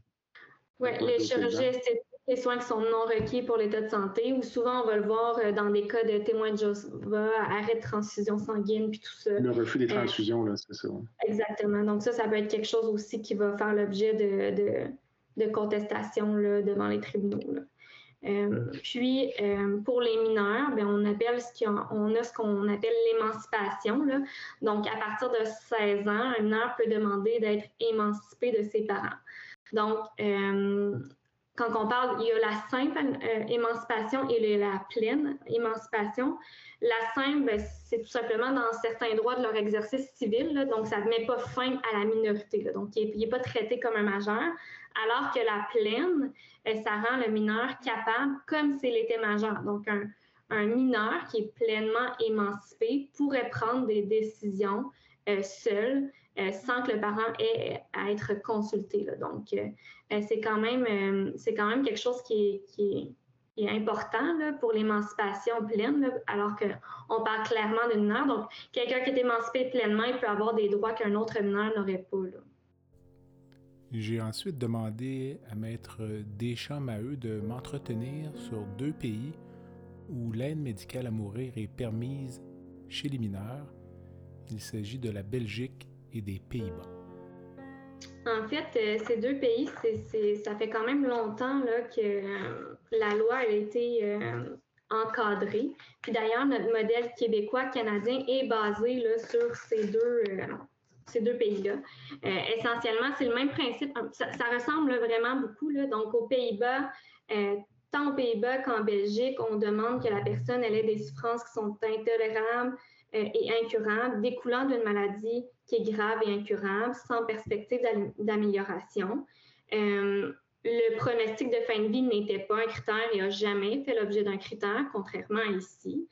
oui, les chirurgies esthétiques, les soins qui sont non requis pour l'état de santé, ou souvent on va le voir euh, dans des cas de témoins de Josepha, arrêt de transfusion sanguine, puis tout ça. Le refus des euh, transfusions, là, c'est ça. Exactement. Donc ça, ça peut être quelque chose aussi qui va faire l'objet de, de, de contestation là, devant les tribunaux. Là. Euh, puis, euh, pour les mineurs, bien, on, appelle ce on a ce qu'on appelle l'émancipation. Donc, à partir de 16 ans, un mineur peut demander d'être émancipé de ses parents. Donc, euh, quand on parle, il y a la simple émancipation et la pleine émancipation. La simple, ben, c'est tout simplement dans certains droits de leur exercice civil, donc ça ne met pas fin à la minorité. donc, il n'est pas traité comme un majeur alors que la pleine, euh, ça rend le mineur capable, comme s'il était majeur. Donc, un, mineur qui est pleinement émancipé pourrait prendre des décisions euh, seul, euh, sans que le parent ait à être consulté. Donc, c'est quand, même, quelque chose qui est, important pour l'émancipation pleine, alors qu'on parle clairement de mineur. Donc, quelqu'un qui est émancipé pleinement, il peut avoir des droits qu'un autre mineur n'aurait pas. J'ai ensuite demandé à Maître Deschamps-Maheu de m'entretenir sur deux pays où l'aide médicale à mourir est permise chez les mineurs. Il s'agit de la Belgique et des Pays-Bas. En fait, euh, ces deux pays, ça fait quand même longtemps que euh, la loi a été euh, encadrée. Puis d'ailleurs, notre modèle québécois-canadien est basé sur ces deux, ces deux pays-là. Euh, essentiellement, c'est le même principe. Ça, ressemble vraiment beaucoup. Là. Donc, aux Pays-Bas, euh, tant aux Pays-Bas qu'en Belgique, on demande que la personne ait des souffrances qui sont intolérables euh, et incurables, découlant d'une maladie qui est grave et incurable, sans perspective d'amélioration. le pronostic de fin de vie n'était pas un critère et n'a jamais fait l'objet d'un critère, contrairement à ici.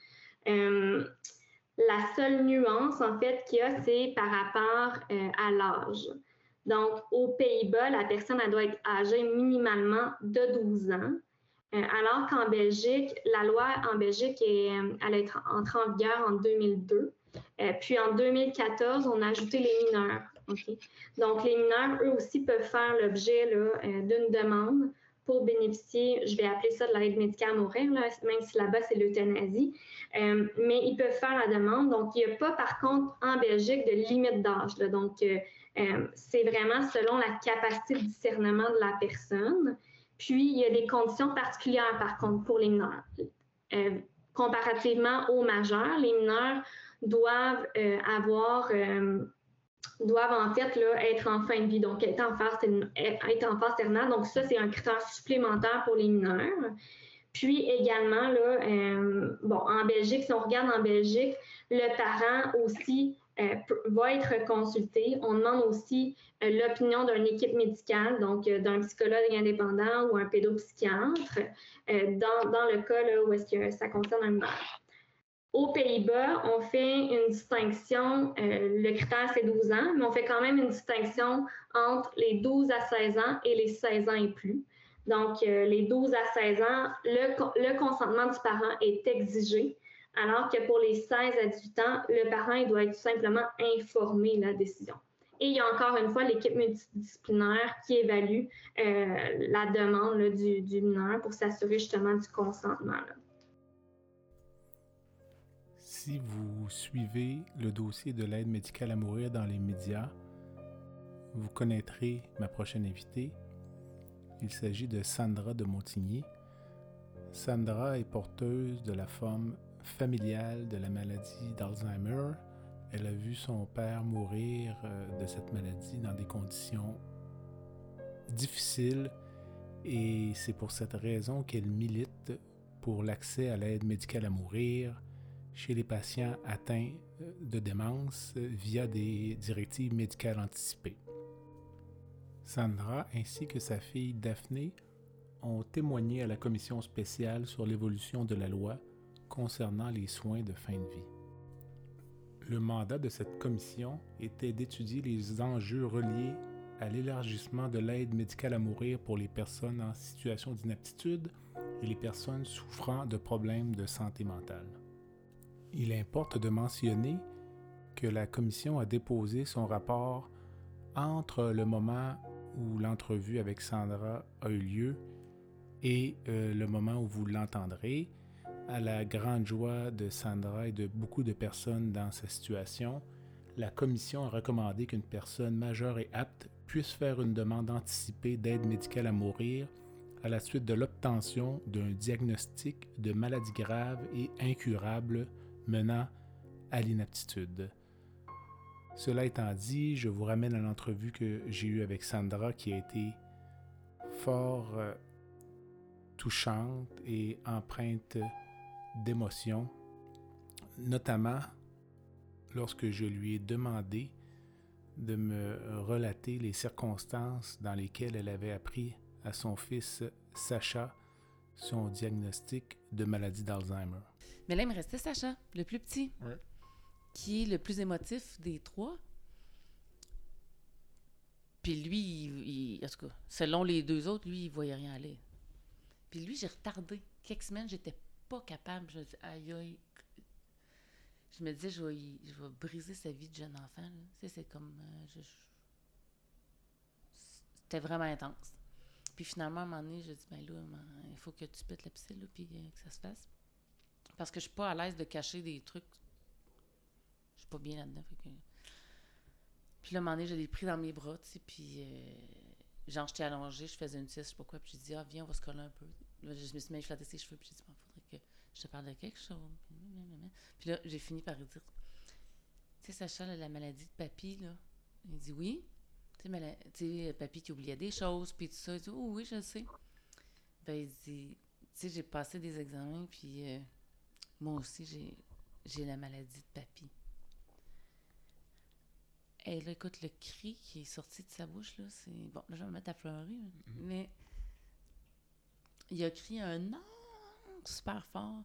La seule nuance, en fait, qu'il y a, c'est par rapport euh, à l'âge. Donc, aux Pays-Bas, la personne, doit être âgée minimalement de 12 ans. alors qu'en Belgique, la loi en Belgique, est, est entrée en vigueur en 2002. puis en 2014, on a ajouté les mineurs. Donc, les mineurs, eux aussi, peuvent faire l'objet d'une demande pour bénéficier, je vais appeler ça de l'aide médicale à mourir, même si là-bas c'est l'euthanasie, euh, mais ils peuvent faire la demande. Donc, il n'y a pas par contre en Belgique de limite d'âge. Donc, euh, euh, c'est vraiment selon la capacité de discernement de la personne. Puis, il y a des conditions particulières par contre pour les mineurs. comparativement aux majeurs, les mineurs doivent avoir doivent en fait là, être en fin de vie, donc être en phase, être en phase terminale. Donc ça, c'est un critère supplémentaire pour les mineurs. Puis également, là, euh, bon, en Belgique, si on regarde en Belgique, le parent aussi euh, va être consulté. On demande aussi euh, l'opinion d'une équipe médicale, donc d'un psychologue indépendant ou un pédopsychiatre, dans, dans, le cas où est-ce que ça concerne un mineur. Aux Pays-Bas, on fait une distinction, euh, le critère c'est 12 ans, mais on fait quand même une distinction entre les 12 à 16 ans et les 16 ans et plus. Donc, euh, les 12 à 16 ans, le, consentement du parent est exigé, alors que pour les 16 à 18 ans, le parent il doit être simplement informé de la décision. Et il y a encore une fois l'équipe multidisciplinaire qui évalue euh, la demande du, mineur pour s'assurer justement du consentement. Si vous suivez le dossier de l'aide médicale à mourir dans les médias, vous connaîtrez ma prochaine invitée. Il s'agit de Sandra de Montigny. Sandra est porteuse de la forme familiale de la maladie d'Alzheimer. Elle a vu son père mourir euh, de cette maladie dans des conditions difficiles et c'est pour cette raison qu'elle milite pour l'accès à l'aide médicale à mourir, chez les patients atteints euh, de démence euh, via des directives médicales anticipées. Sandra ainsi que sa fille Daphné ont témoigné à la commission spéciale sur l'évolution de la loi concernant les soins de fin de vie. Le mandat de cette commission était d'étudier les enjeux reliés à l'élargissement de l'aide médicale à mourir pour les personnes en situation d'inaptitude et les personnes souffrant de problèmes de santé mentale. Il importe de mentionner que la commission a déposé son rapport entre le moment où l'entrevue avec Sandra a eu lieu et euh, le moment où vous l'entendrez, à la grande joie de Sandra et de beaucoup de personnes dans sa situation, la commission a recommandé qu'une personne majeure et apte puisse faire une demande anticipée d'aide médicale à mourir à la suite de l'obtention d'un diagnostic de maladie grave et incurable menant à l'inaptitude. Cela étant dit, je vous ramène à l'entrevue que j'ai eue avec Sandra qui a été fort euh, touchante et empreinte d'émotion, notamment lorsque je lui ai demandé de me relater les circonstances dans lesquelles elle avait appris à son fils Sacha son diagnostic de maladie d'Alzheimer. Mais là, il me restait Sacha, le plus petit, qui est le plus émotif des trois. Puis lui, il, en tout cas, selon les deux autres, lui, il voyait rien aller. Puis lui, j'ai retardé. Quelques semaines, j'étais pas capable. Je me dis, aïe, aïe. Je me disais, je vais, je vais briser sa vie de jeune enfant. Tu sais, c'est comme. Euh, c'était vraiment intense. Puis finalement, à un moment donné, j'ai dit, ben là, il faut que tu pètes la piscine, puis euh, que ça se fasse. Parce que je suis pas à l'aise de cacher des trucs. Je suis pas bien là-dedans. Puis là, un moment donné, j'ai des pris dans mes bras, tu sais, puis euh, genre, j'étais allongée, je faisais une sieste, je sais pas quoi, puis j'ai dit, ah, viens, on va se coller un peu. Là, je me suis mis à flatter ses cheveux, puis j'ai dit, il faudrait que je te parle de quelque chose. Puis là, j'ai fini par lui dire, tu sais, Sacha, la maladie de papy, là. Il dit, oui. Tu sais, papy qui oubliait des choses, puis tout ça. Il dit, oh, oui, je sais. Ben, il dit, tu sais, j'ai passé des examens, puis. Euh, moi aussi, j'ai la maladie de papy. Et là, écoute, le cri qui est sorti de sa bouche, là, c'est. Bon, là, je vais me mettre à pleurer, mm-hmm. mais. Il a crié un non super fort.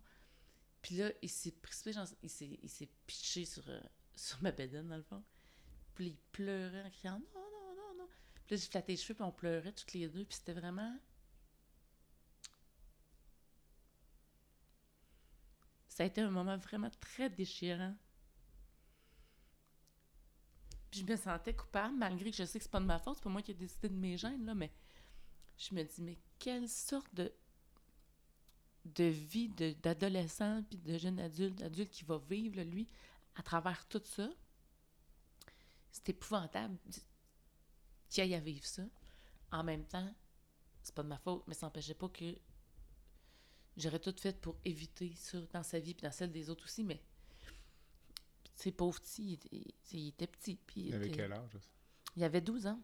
Puis là, il s'est précipité, il s'est pitché sur, euh, sur ma bédaine, dans le fond. Puis il pleurait en criant non, non, non, non. Puis là, j'ai flatté les cheveux, puis on pleurait toutes les deux. Puis c'était vraiment ça a été un moment vraiment très déchirant. Puis je me sentais coupable, malgré que je sais que c'est pas de ma faute, c'est pas moi qui ai décidé de mes gènes, là, mais je me dis, mais quelle sorte de, de vie d'adolescent puis de jeune adulte, d'adulte qui va vivre, lui, à travers tout ça. C'est épouvantable qu'il aille à vivre ça. En même temps, c'est pas de ma faute, mais ça n'empêchait pas que j'aurais tout fait pour éviter ça dans sa vie puis dans celle des autres aussi, mais c'est pauvre petit, il était, petit. Puis il avait quel âge? Il avait 12 ans.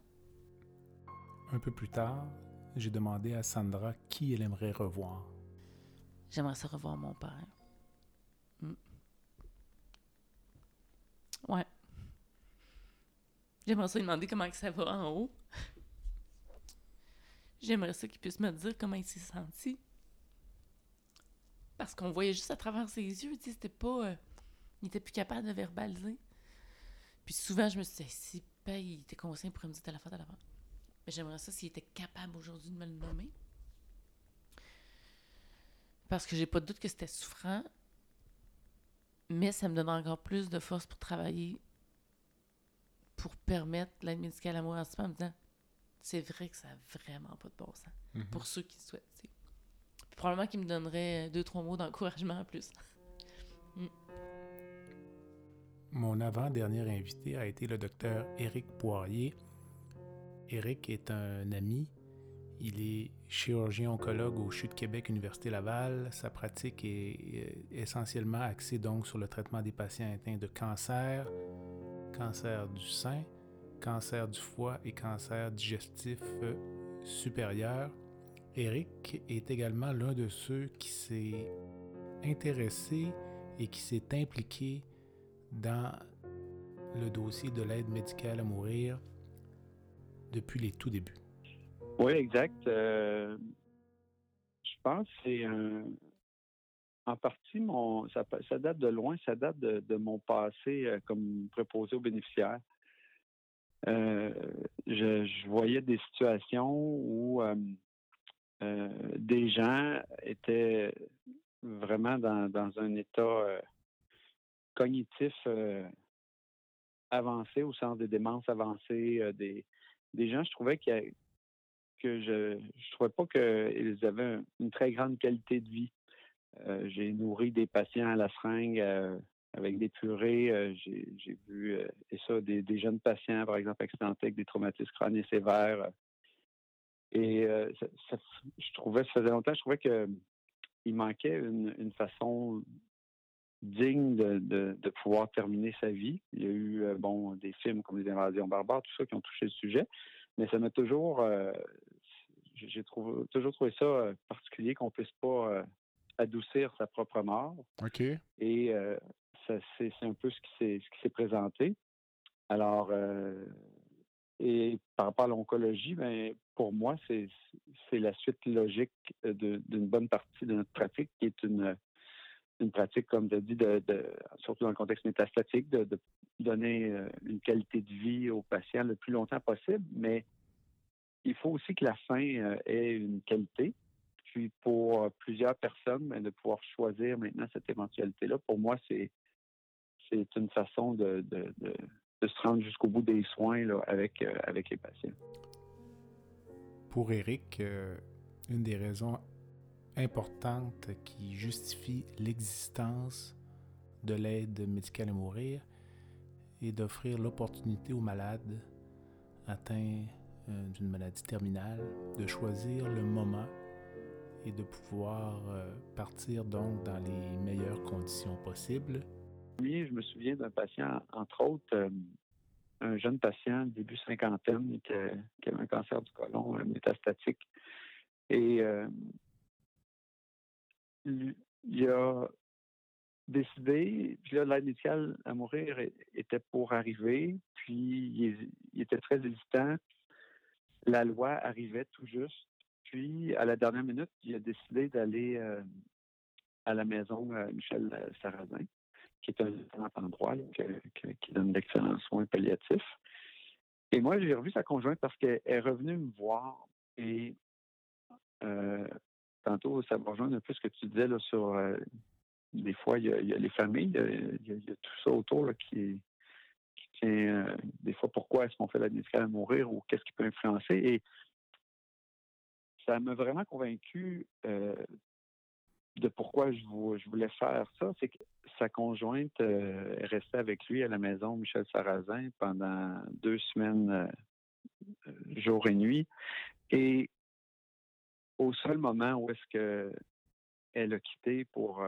Un peu plus tard, j'ai demandé à Sandra qui elle aimerait revoir. J'aimerais ça revoir mon père. Hmm. Ouais. J'aimerais ça lui demander comment ça va en haut. J'aimerais ça qu'il puisse me dire comment il s'est senti. Parce qu'on voyait juste à travers ses yeux, tu sais, c'était pas... Euh, il était plus capable de verbaliser. Puis souvent, je me suis dit, si paye, il était conscient pour me dire la fois à l'avant. Mais j'aimerais ça s'il était capable aujourd'hui de me le nommer. Parce que j'ai pas de doute que c'était souffrant. Mais ça me donne encore plus de force pour travailler, pour permettre l'aide médicale à mourir en me disant c'est vrai que ça n'a vraiment pas de bon sens. Mm-hmm. Pour ceux qui souhaitent. Probablement qu'il me donnerait deux, trois mots d'encouragement en plus. Mm. Mon avant-dernier invité a été le docteur Éric Poirier. Éric est un ami. Il est chirurgien oncologue au CHU de Québec, Université Laval. Sa pratique est essentiellement axée donc sur le traitement des patients atteints de cancer, cancer du sein, cancer du foie et cancer digestif supérieur. Éric est également l'un de ceux qui s'est intéressé et qui s'est impliqué dans le dossier de l'aide médicale à mourir depuis les tout débuts. Oui, exact. Euh, je pense que c'est en partie mon ça, date de loin, ça date de, mon passé euh, comme préposé aux bénéficiaires. Euh, je, voyais des situations où des gens étaient vraiment dans, un état cognitif euh, avancé, au sens des démences avancées, euh, des, gens, je trouvais que je je trouvais pas qu'ils avaient une très grande qualité de vie. Euh, j'ai nourri des patients à la seringue avec des purées. j'ai vu et ça des, jeunes patients, par exemple, accidentés avec des traumatismes crâniens sévères. Et je trouvais, ça faisait longtemps, je trouvais que il manquait une, une façon digne de, de, pouvoir terminer sa vie. Il y a eu euh, bon des films comme Les Invasions barbares, tout ça qui ont touché le sujet, mais ça m'a toujours euh, j'ai trouvé, toujours trouvé ça euh, particulier qu'on puisse pas adoucir sa propre mort. OK. Et c'est un peu ce qui s'est ce qui s'est présenté. Alors et par rapport à l'oncologie, ben pour moi, c'est la suite logique d'une bonne partie de notre pratique, qui est une une pratique, comme tu as dit, de, surtout dans le contexte métastatique, de, donner euh, une qualité de vie aux patients le plus longtemps possible, mais il faut aussi que la fin euh, ait une qualité. Puis pour plusieurs personnes, ben, de pouvoir choisir maintenant cette éventualité-là, pour moi, c'est une façon de, se rendre jusqu'au bout des soins avec, euh, avec les patients. Pour Eric, une des raisons importante qui justifie l'existence de l'aide médicale à mourir et d'offrir l'opportunité aux malades atteints euh, d'une maladie terminale de choisir le moment et de pouvoir euh, partir donc dans les meilleures conditions possibles. Oui, je me souviens d'un patient, entre autres, euh, un jeune patient, début cinquantaine, qui, avait un cancer du côlon métastatique. Et il a décidé, puis là, l'aide médicale à mourir était pour arriver, puis il, était très hésitant. La loi arrivait tout juste. Puis, à la dernière minute, il a décidé d'aller euh, à la maison euh, Michel Sarrazin, qui est un excellent endroit qui donne d'excellents soins palliatifs. Et moi, j'ai revu sa conjointe parce qu'elle est revenue me voir et euh, tantôt, ça me rejoint un peu ce que tu disais là, sur euh, des fois, il y, a, les familles, il y a, tout ça autour qui, tient, euh, des fois, pourquoi est-ce qu'on fait la médicale à mourir ou qu'est-ce qui peut influencer. Et ça m'a vraiment convaincu de pourquoi je, voulais faire ça. C'est que sa conjointe euh, est restée avec lui à la maison, Michel Sarrazin, pendant deux semaines, jour et nuit. Et au seul moment où est-ce que elle a quitté pour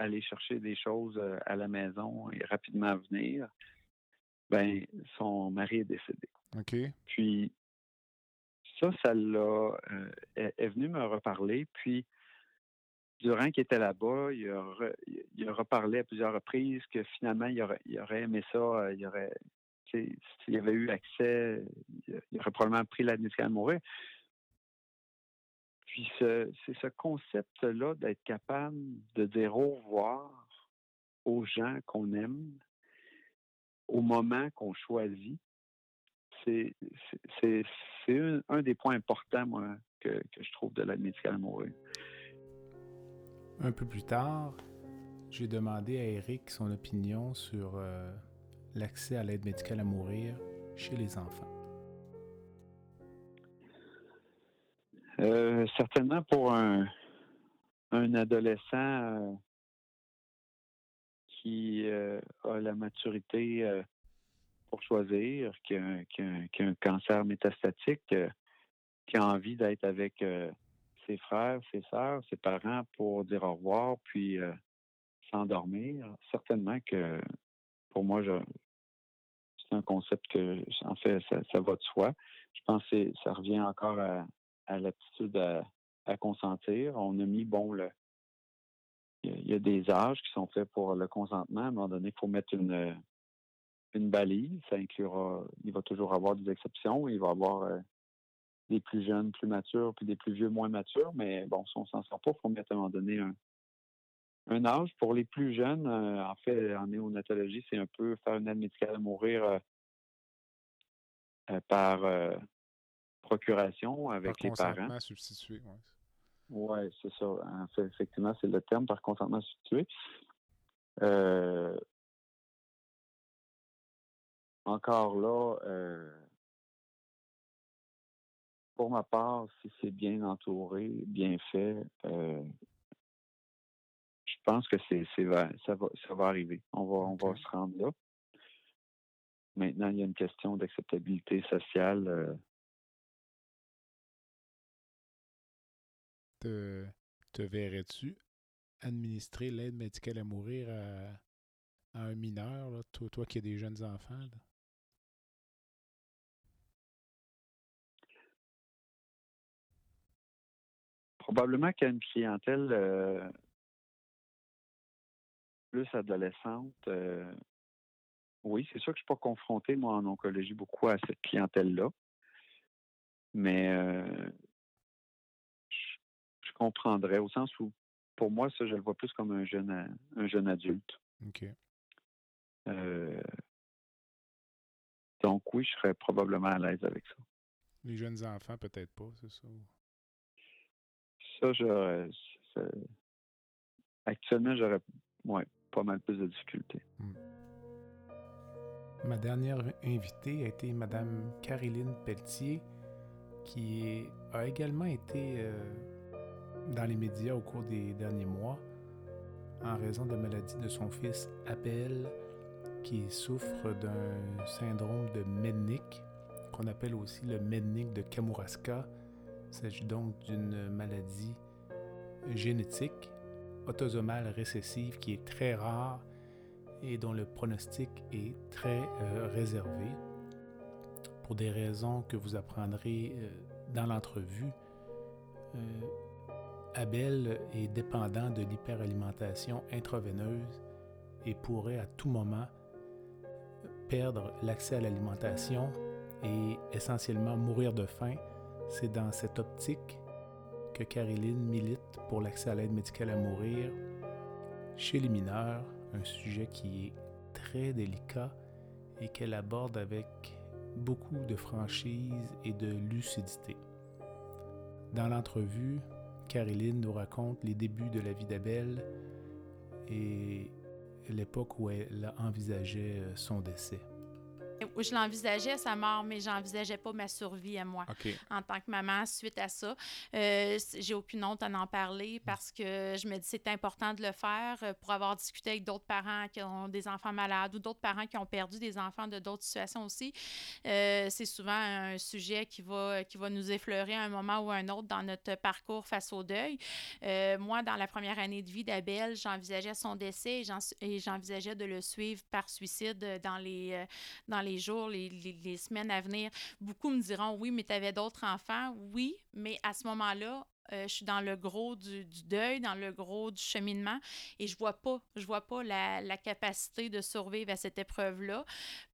aller chercher des choses euh, à la maison et rapidement venir, ben son mari est décédé. OK. Puis ça, ça l'a. Euh, est venu me reparler. Puis durant qu'il était là-bas, il a, reparlé à plusieurs reprises que finalement, il aurait, aimé ça. Euh, il aurait. S'il avait eu accès, il aurait probablement pris la à mourir. Puis c'est ce concept-là d'être capable de dire au revoir aux gens qu'on aime au moment qu'on choisit. C'est un, des points importants, moi, que, que je trouve de l'aide médicale à mourir. Un peu plus tard, j'ai demandé à Eric son opinion sur euh, l'accès à l'aide médicale à mourir chez les enfants. Euh, certainement pour un, adolescent euh, qui a la maturité pour choisir, qui a, un, cancer métastatique, qui a envie d'être avec ses frères, ses sœurs, ses parents pour dire au revoir, puis s'endormir. Certainement que pour moi, c'est un concept que, en fait, ça, va de soi. Je pense que ça revient encore à, à l'aptitude à, consentir. On a mis, bon, le, il y a des âges qui sont faits pour le consentement. À un moment donné, il faut mettre une, une balise. Ça inclura, il va toujours avoir des exceptions. Il va avoir euh, des plus jeunes, plus matures, puis des plus vieux, moins matures. Mais bon, si on s'en sort pas, il faut mettre à un moment donné un, un âge. Pour les plus jeunes, euh, en fait, en néonatologie, c'est un peu faire une aide médicale à mourir euh, par procuration avec les parents. substitué, oui. Oui, c'est ça. En fait, effectivement, c'est le terme par consentement substitué. Euh, encore là, euh, pour ma part, si c'est bien entouré, bien fait, euh, je pense que c'est, ça, va, ça va arriver. On va, on va se rendre là. Maintenant, il y a une question d'acceptabilité sociale te, te verrais-tu administrer l'aide médicale à mourir à, un mineur, toi, toi, qui as des jeunes enfants? Probablement qu'il y a une clientèle euh, plus adolescente. Euh, oui, c'est sûr que je ne suis pas confronté, moi, en oncologie, beaucoup à cette clientèle-là. Mais euh, comprendrais, au sens où, pour moi, ça, je le vois plus comme un jeune, un jeune adulte. OK. Donc, oui, je serais probablement à l'aise avec ça. Les jeunes enfants, peut-être pas, c'est ça? Actuellement, j'aurais ouais, pas mal plus de difficultés. Hmm. Ma dernière invitée a été Mme Caroline Pelletier, qui a également été euh, dans les médias au cours des derniers mois en raison de la maladie de son fils Abel qui souffre d'un syndrome de Mednick qu'on appelle aussi le Mednick de Kamouraska. Il s'agit donc d'une maladie génétique autosomale récessive qui est très rare et dont le pronostic est très euh, réservé. Pour des raisons que vous apprendrez euh, dans l'entrevue, euh, Abel est dépendant de l'hyperalimentation intraveineuse et pourrait à tout moment perdre l'accès à l'alimentation et essentiellement mourir de faim. C'est dans cette optique que Caroline milite pour l'accès à l'aide médicale à mourir chez les mineurs, un sujet qui est très délicat et qu'elle aborde avec beaucoup de franchise et de lucidité. Dans l'entrevue, Caroline nous raconte les débuts de la vie d'Abel, et l'époque où elle envisageait son décès je l'envisageais sa mort, mais j'envisageais pas ma survie à moi en tant que maman suite à ça. Euh, j'ai aucune honte à en parler parce que je me dis c'est important de le faire euh, pour avoir discuté avec d'autres parents qui ont des enfants malades ou d'autres parents qui ont perdu des enfants de d'autres situations aussi. Euh, c'est souvent un sujet qui va, qui va nous effleurer à un moment ou à un autre dans notre parcours face au deuil. moi, dans la première année de vie d'Abel, j'envisageais son décès et j'envisageais de le suivre par suicide dans les, dans les jours, les, semaines à venir. Beaucoup me diront oui, mais tu avais d'autres enfants. Oui, mais à ce moment-là, euh, je suis dans le gros du, deuil, dans le gros du cheminement, et je vois pas, je vois pas la, la capacité de survivre à cette épreuve-là.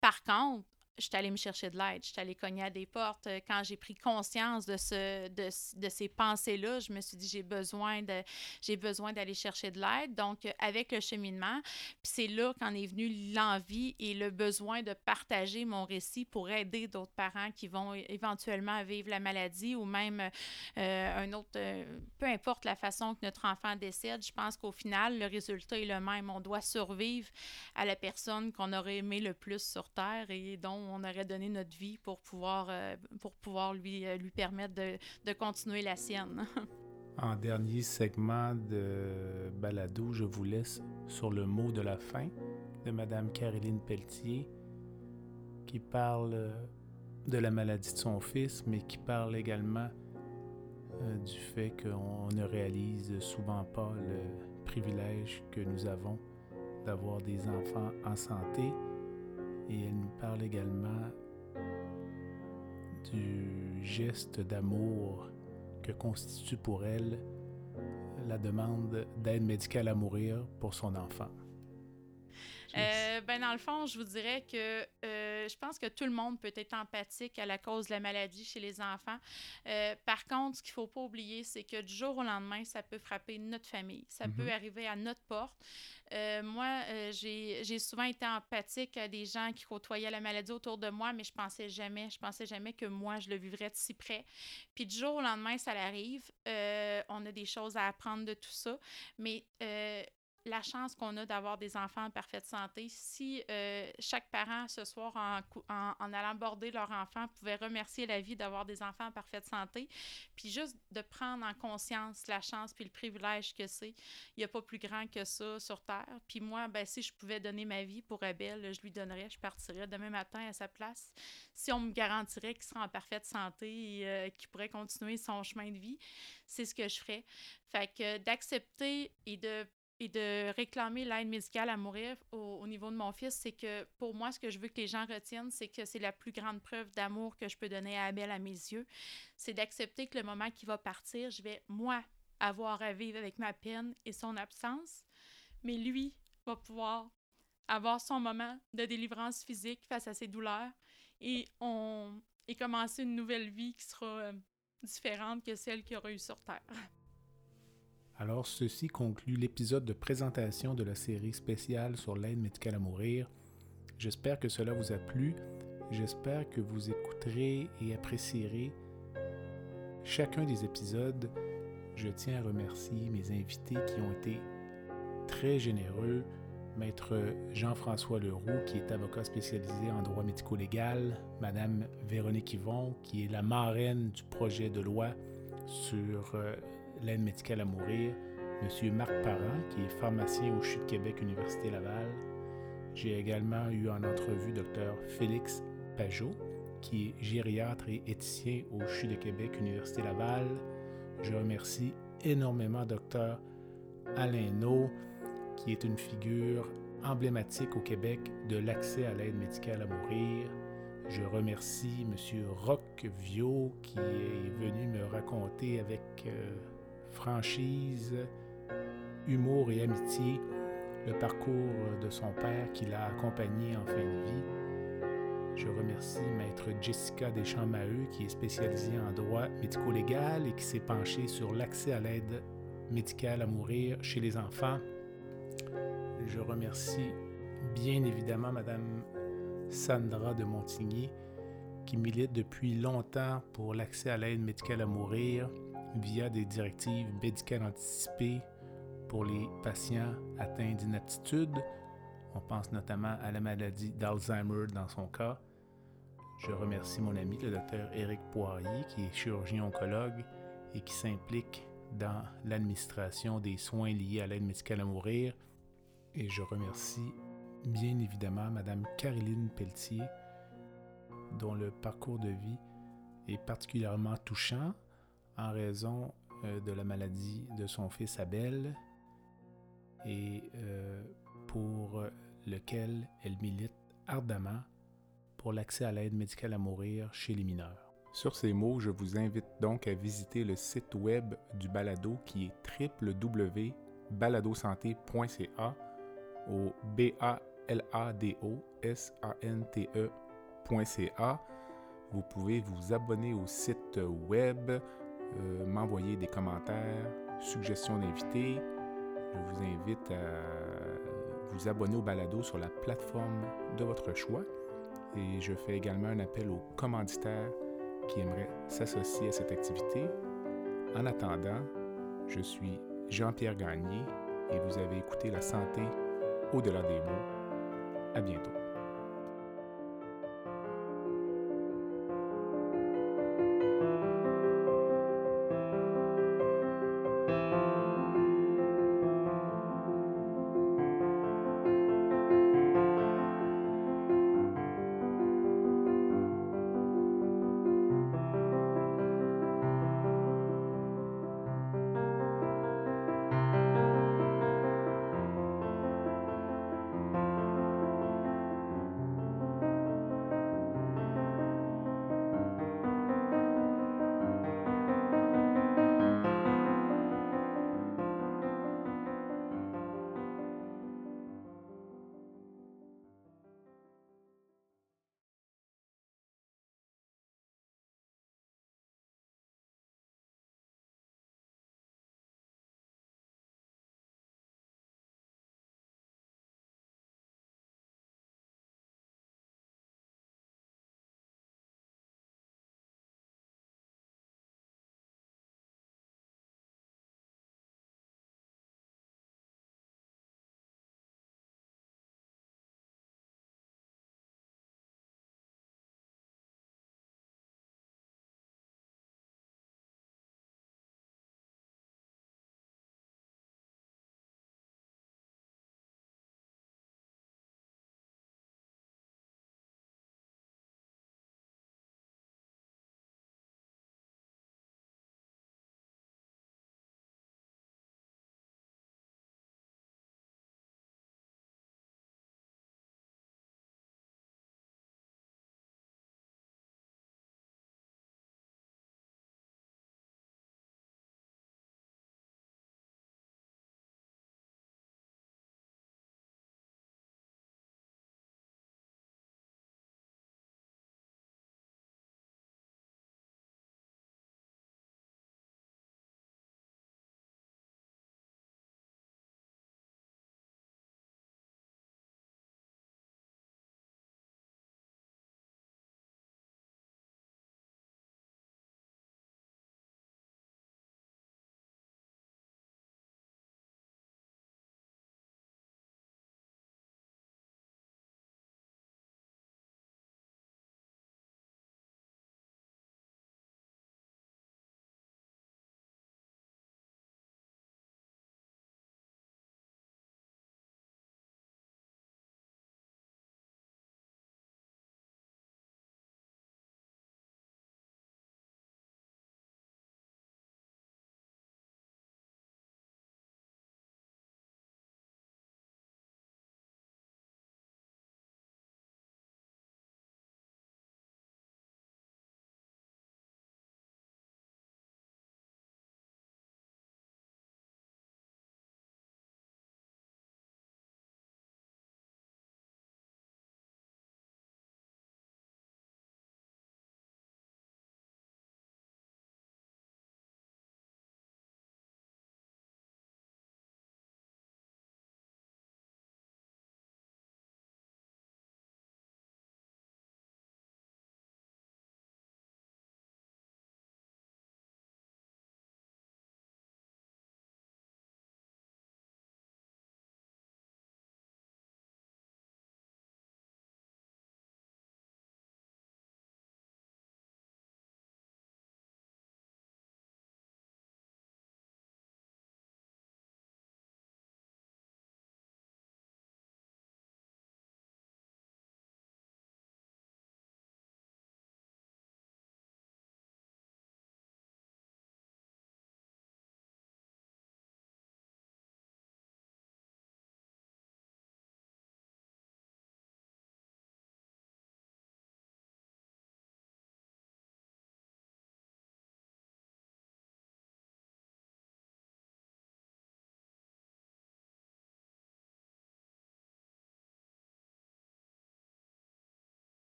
Par contre, je suis allée me chercher de l'aide, je suis allée cogner à des portes. Euh, quand j'ai pris conscience de, ce, de, de ces pensées-là, je me suis dit, j'ai besoin, de, j'ai besoin d'aller chercher de l'aide. Donc, euh, avec le cheminement, c'est là qu'en est venue l'envie et le besoin de partager mon récit pour aider d'autres parents qui vont éventuellement vivre la maladie ou même euh, un autre, peu importe la façon que notre enfant décède, je pense qu'au final, le résultat est le même. On doit survivre à la personne qu'on aurait aimé le plus sur Terre et dont on aurait donné notre vie pour pouvoir, euh, euh, lui permettre de, continuer la sienne. en dernier segment de balado, je vous laisse sur le mot de la fin de Madame Caroline Pelletier, qui parle euh, de la maladie de son fils, mais qui parle également du fait qu'on ne réalise souvent pas le privilège que nous avons d'avoir des enfants en santé et elle nous parle également du geste d'amour que constitue pour elle la demande d'aide médicale à mourir pour son enfant. Euh, ben dans le fond, je vous dirais que euh, je pense que tout le monde peut être empathique à la cause de la maladie chez les enfants. Euh, par contre, ce qu'il ne faut pas oublier, c'est que du jour au lendemain, ça peut frapper notre famille. Ça peut mhm. arriver à notre porte. moi, j'ai souvent été empathique à des gens qui côtoyaient la maladie autour de moi, mais je pensais jamais, je pensais jamais que moi, je le vivrais de si près. Puis du jour au lendemain, ça l'arrive. on a des choses à apprendre de tout ça. Mais la chance qu'on a d'avoir des enfants en parfaite santé. Si euh, chaque parent ce soir, en, allant border leur enfant, pouvait remercier la vie d'avoir des enfants en parfaite santé, puis juste de prendre en conscience la chance puis le privilège que c'est, il n'y a pas plus grand que ça sur Terre. Puis moi, ben, si je pouvais donner ma vie pour Abel, je lui donnerais, je partirais demain matin à sa place. Si on me garantirait qu'il serait en parfaite santé et euh, qu'il pourrait continuer son chemin de vie, c'est ce que je ferais. Fait que d'accepter et de et de réclamer l'aide médicale à mourir au, niveau de mon fils, c'est que pour moi, ce que je veux que les gens retiennent, c'est que c'est la plus grande preuve d'amour que je peux donner à Abel à mes yeux. C'est d'accepter que le moment qu'il va partir, je vais, moi, avoir à vivre avec ma peine et son absence, mais lui va pouvoir avoir son moment de délivrance physique face à ses douleurs et, on, et commencer une nouvelle vie qui sera euh, différente que celle qu'il aura eue sur Terre. Alors, ceci conclut l'épisode de présentation de la série spéciale sur l'aide médicale à mourir. J'espère que cela vous a plu. J'espère que vous écouterez et apprécierez chacun des épisodes. Je tiens à remercier mes invités qui ont été très généreux. Maître Jean-François Leroux, qui est avocat spécialisé en droit médico-légal, Madame Véronique Yvon, qui est la marraine du projet de loi sur euh, l'aide médicale à mourir, M. Marc Parent, qui est pharmacien au CHU de Québec, Université Laval. J'ai également eu en entrevue Dr. Félix Pajot, qui est gériatre et éthicien au CHU de Québec, Université Laval. Je remercie énormément Dr. Alain No, qui est une figure emblématique au Québec de l'accès à l'aide médicale à mourir. Je remercie M. Roch Vio qui est venu me raconter avec euh, franchise, humour et amitié le parcours de son père qui l'a accompagné en fin de vie. Je remercie maître Jessica Deschamps-Maheu qui est spécialisée en droit médico-légal et qui s'est penchée sur l'accès à l'aide médicale à mourir chez les enfants. Je remercie bien évidemment madame Sandra de Montigny qui milite depuis longtemps pour l'accès à l'aide médicale à mourir via des directives médicales anticipées pour les patients atteints d'inaptitude. On pense notamment à la maladie d'Alzheimer dans son cas. Je remercie mon ami, le docteur Éric Poirier, qui est chirurgien oncologue et qui s'implique dans l'administration des soins liés à l'aide médicale à mourir. Et je remercie bien évidemment Mme Caroline Pelletier, dont le parcours de vie est particulièrement touchant en raison euh, de la maladie de son fils Abel et euh, pour lequel elle milite ardemment pour l'accès à l'aide médicale à mourir chez les mineurs. Sur ces mots, je vous invite donc à visiter le site web du balado qui est www.baladosanté.ca au b a l a d o s a n t e.ca. Vous pouvez vous abonner au site web, euh, m'envoyer des commentaires, suggestions d'invités. Je vous invite à vous abonner au balado sur la plateforme de votre choix. Et je fais également un appel aux commanditaires qui aimeraient s'associer à cette activité. En attendant, je suis Jean-Pierre Gagné et vous avez écouté La santé au-delà des mots. À bientôt.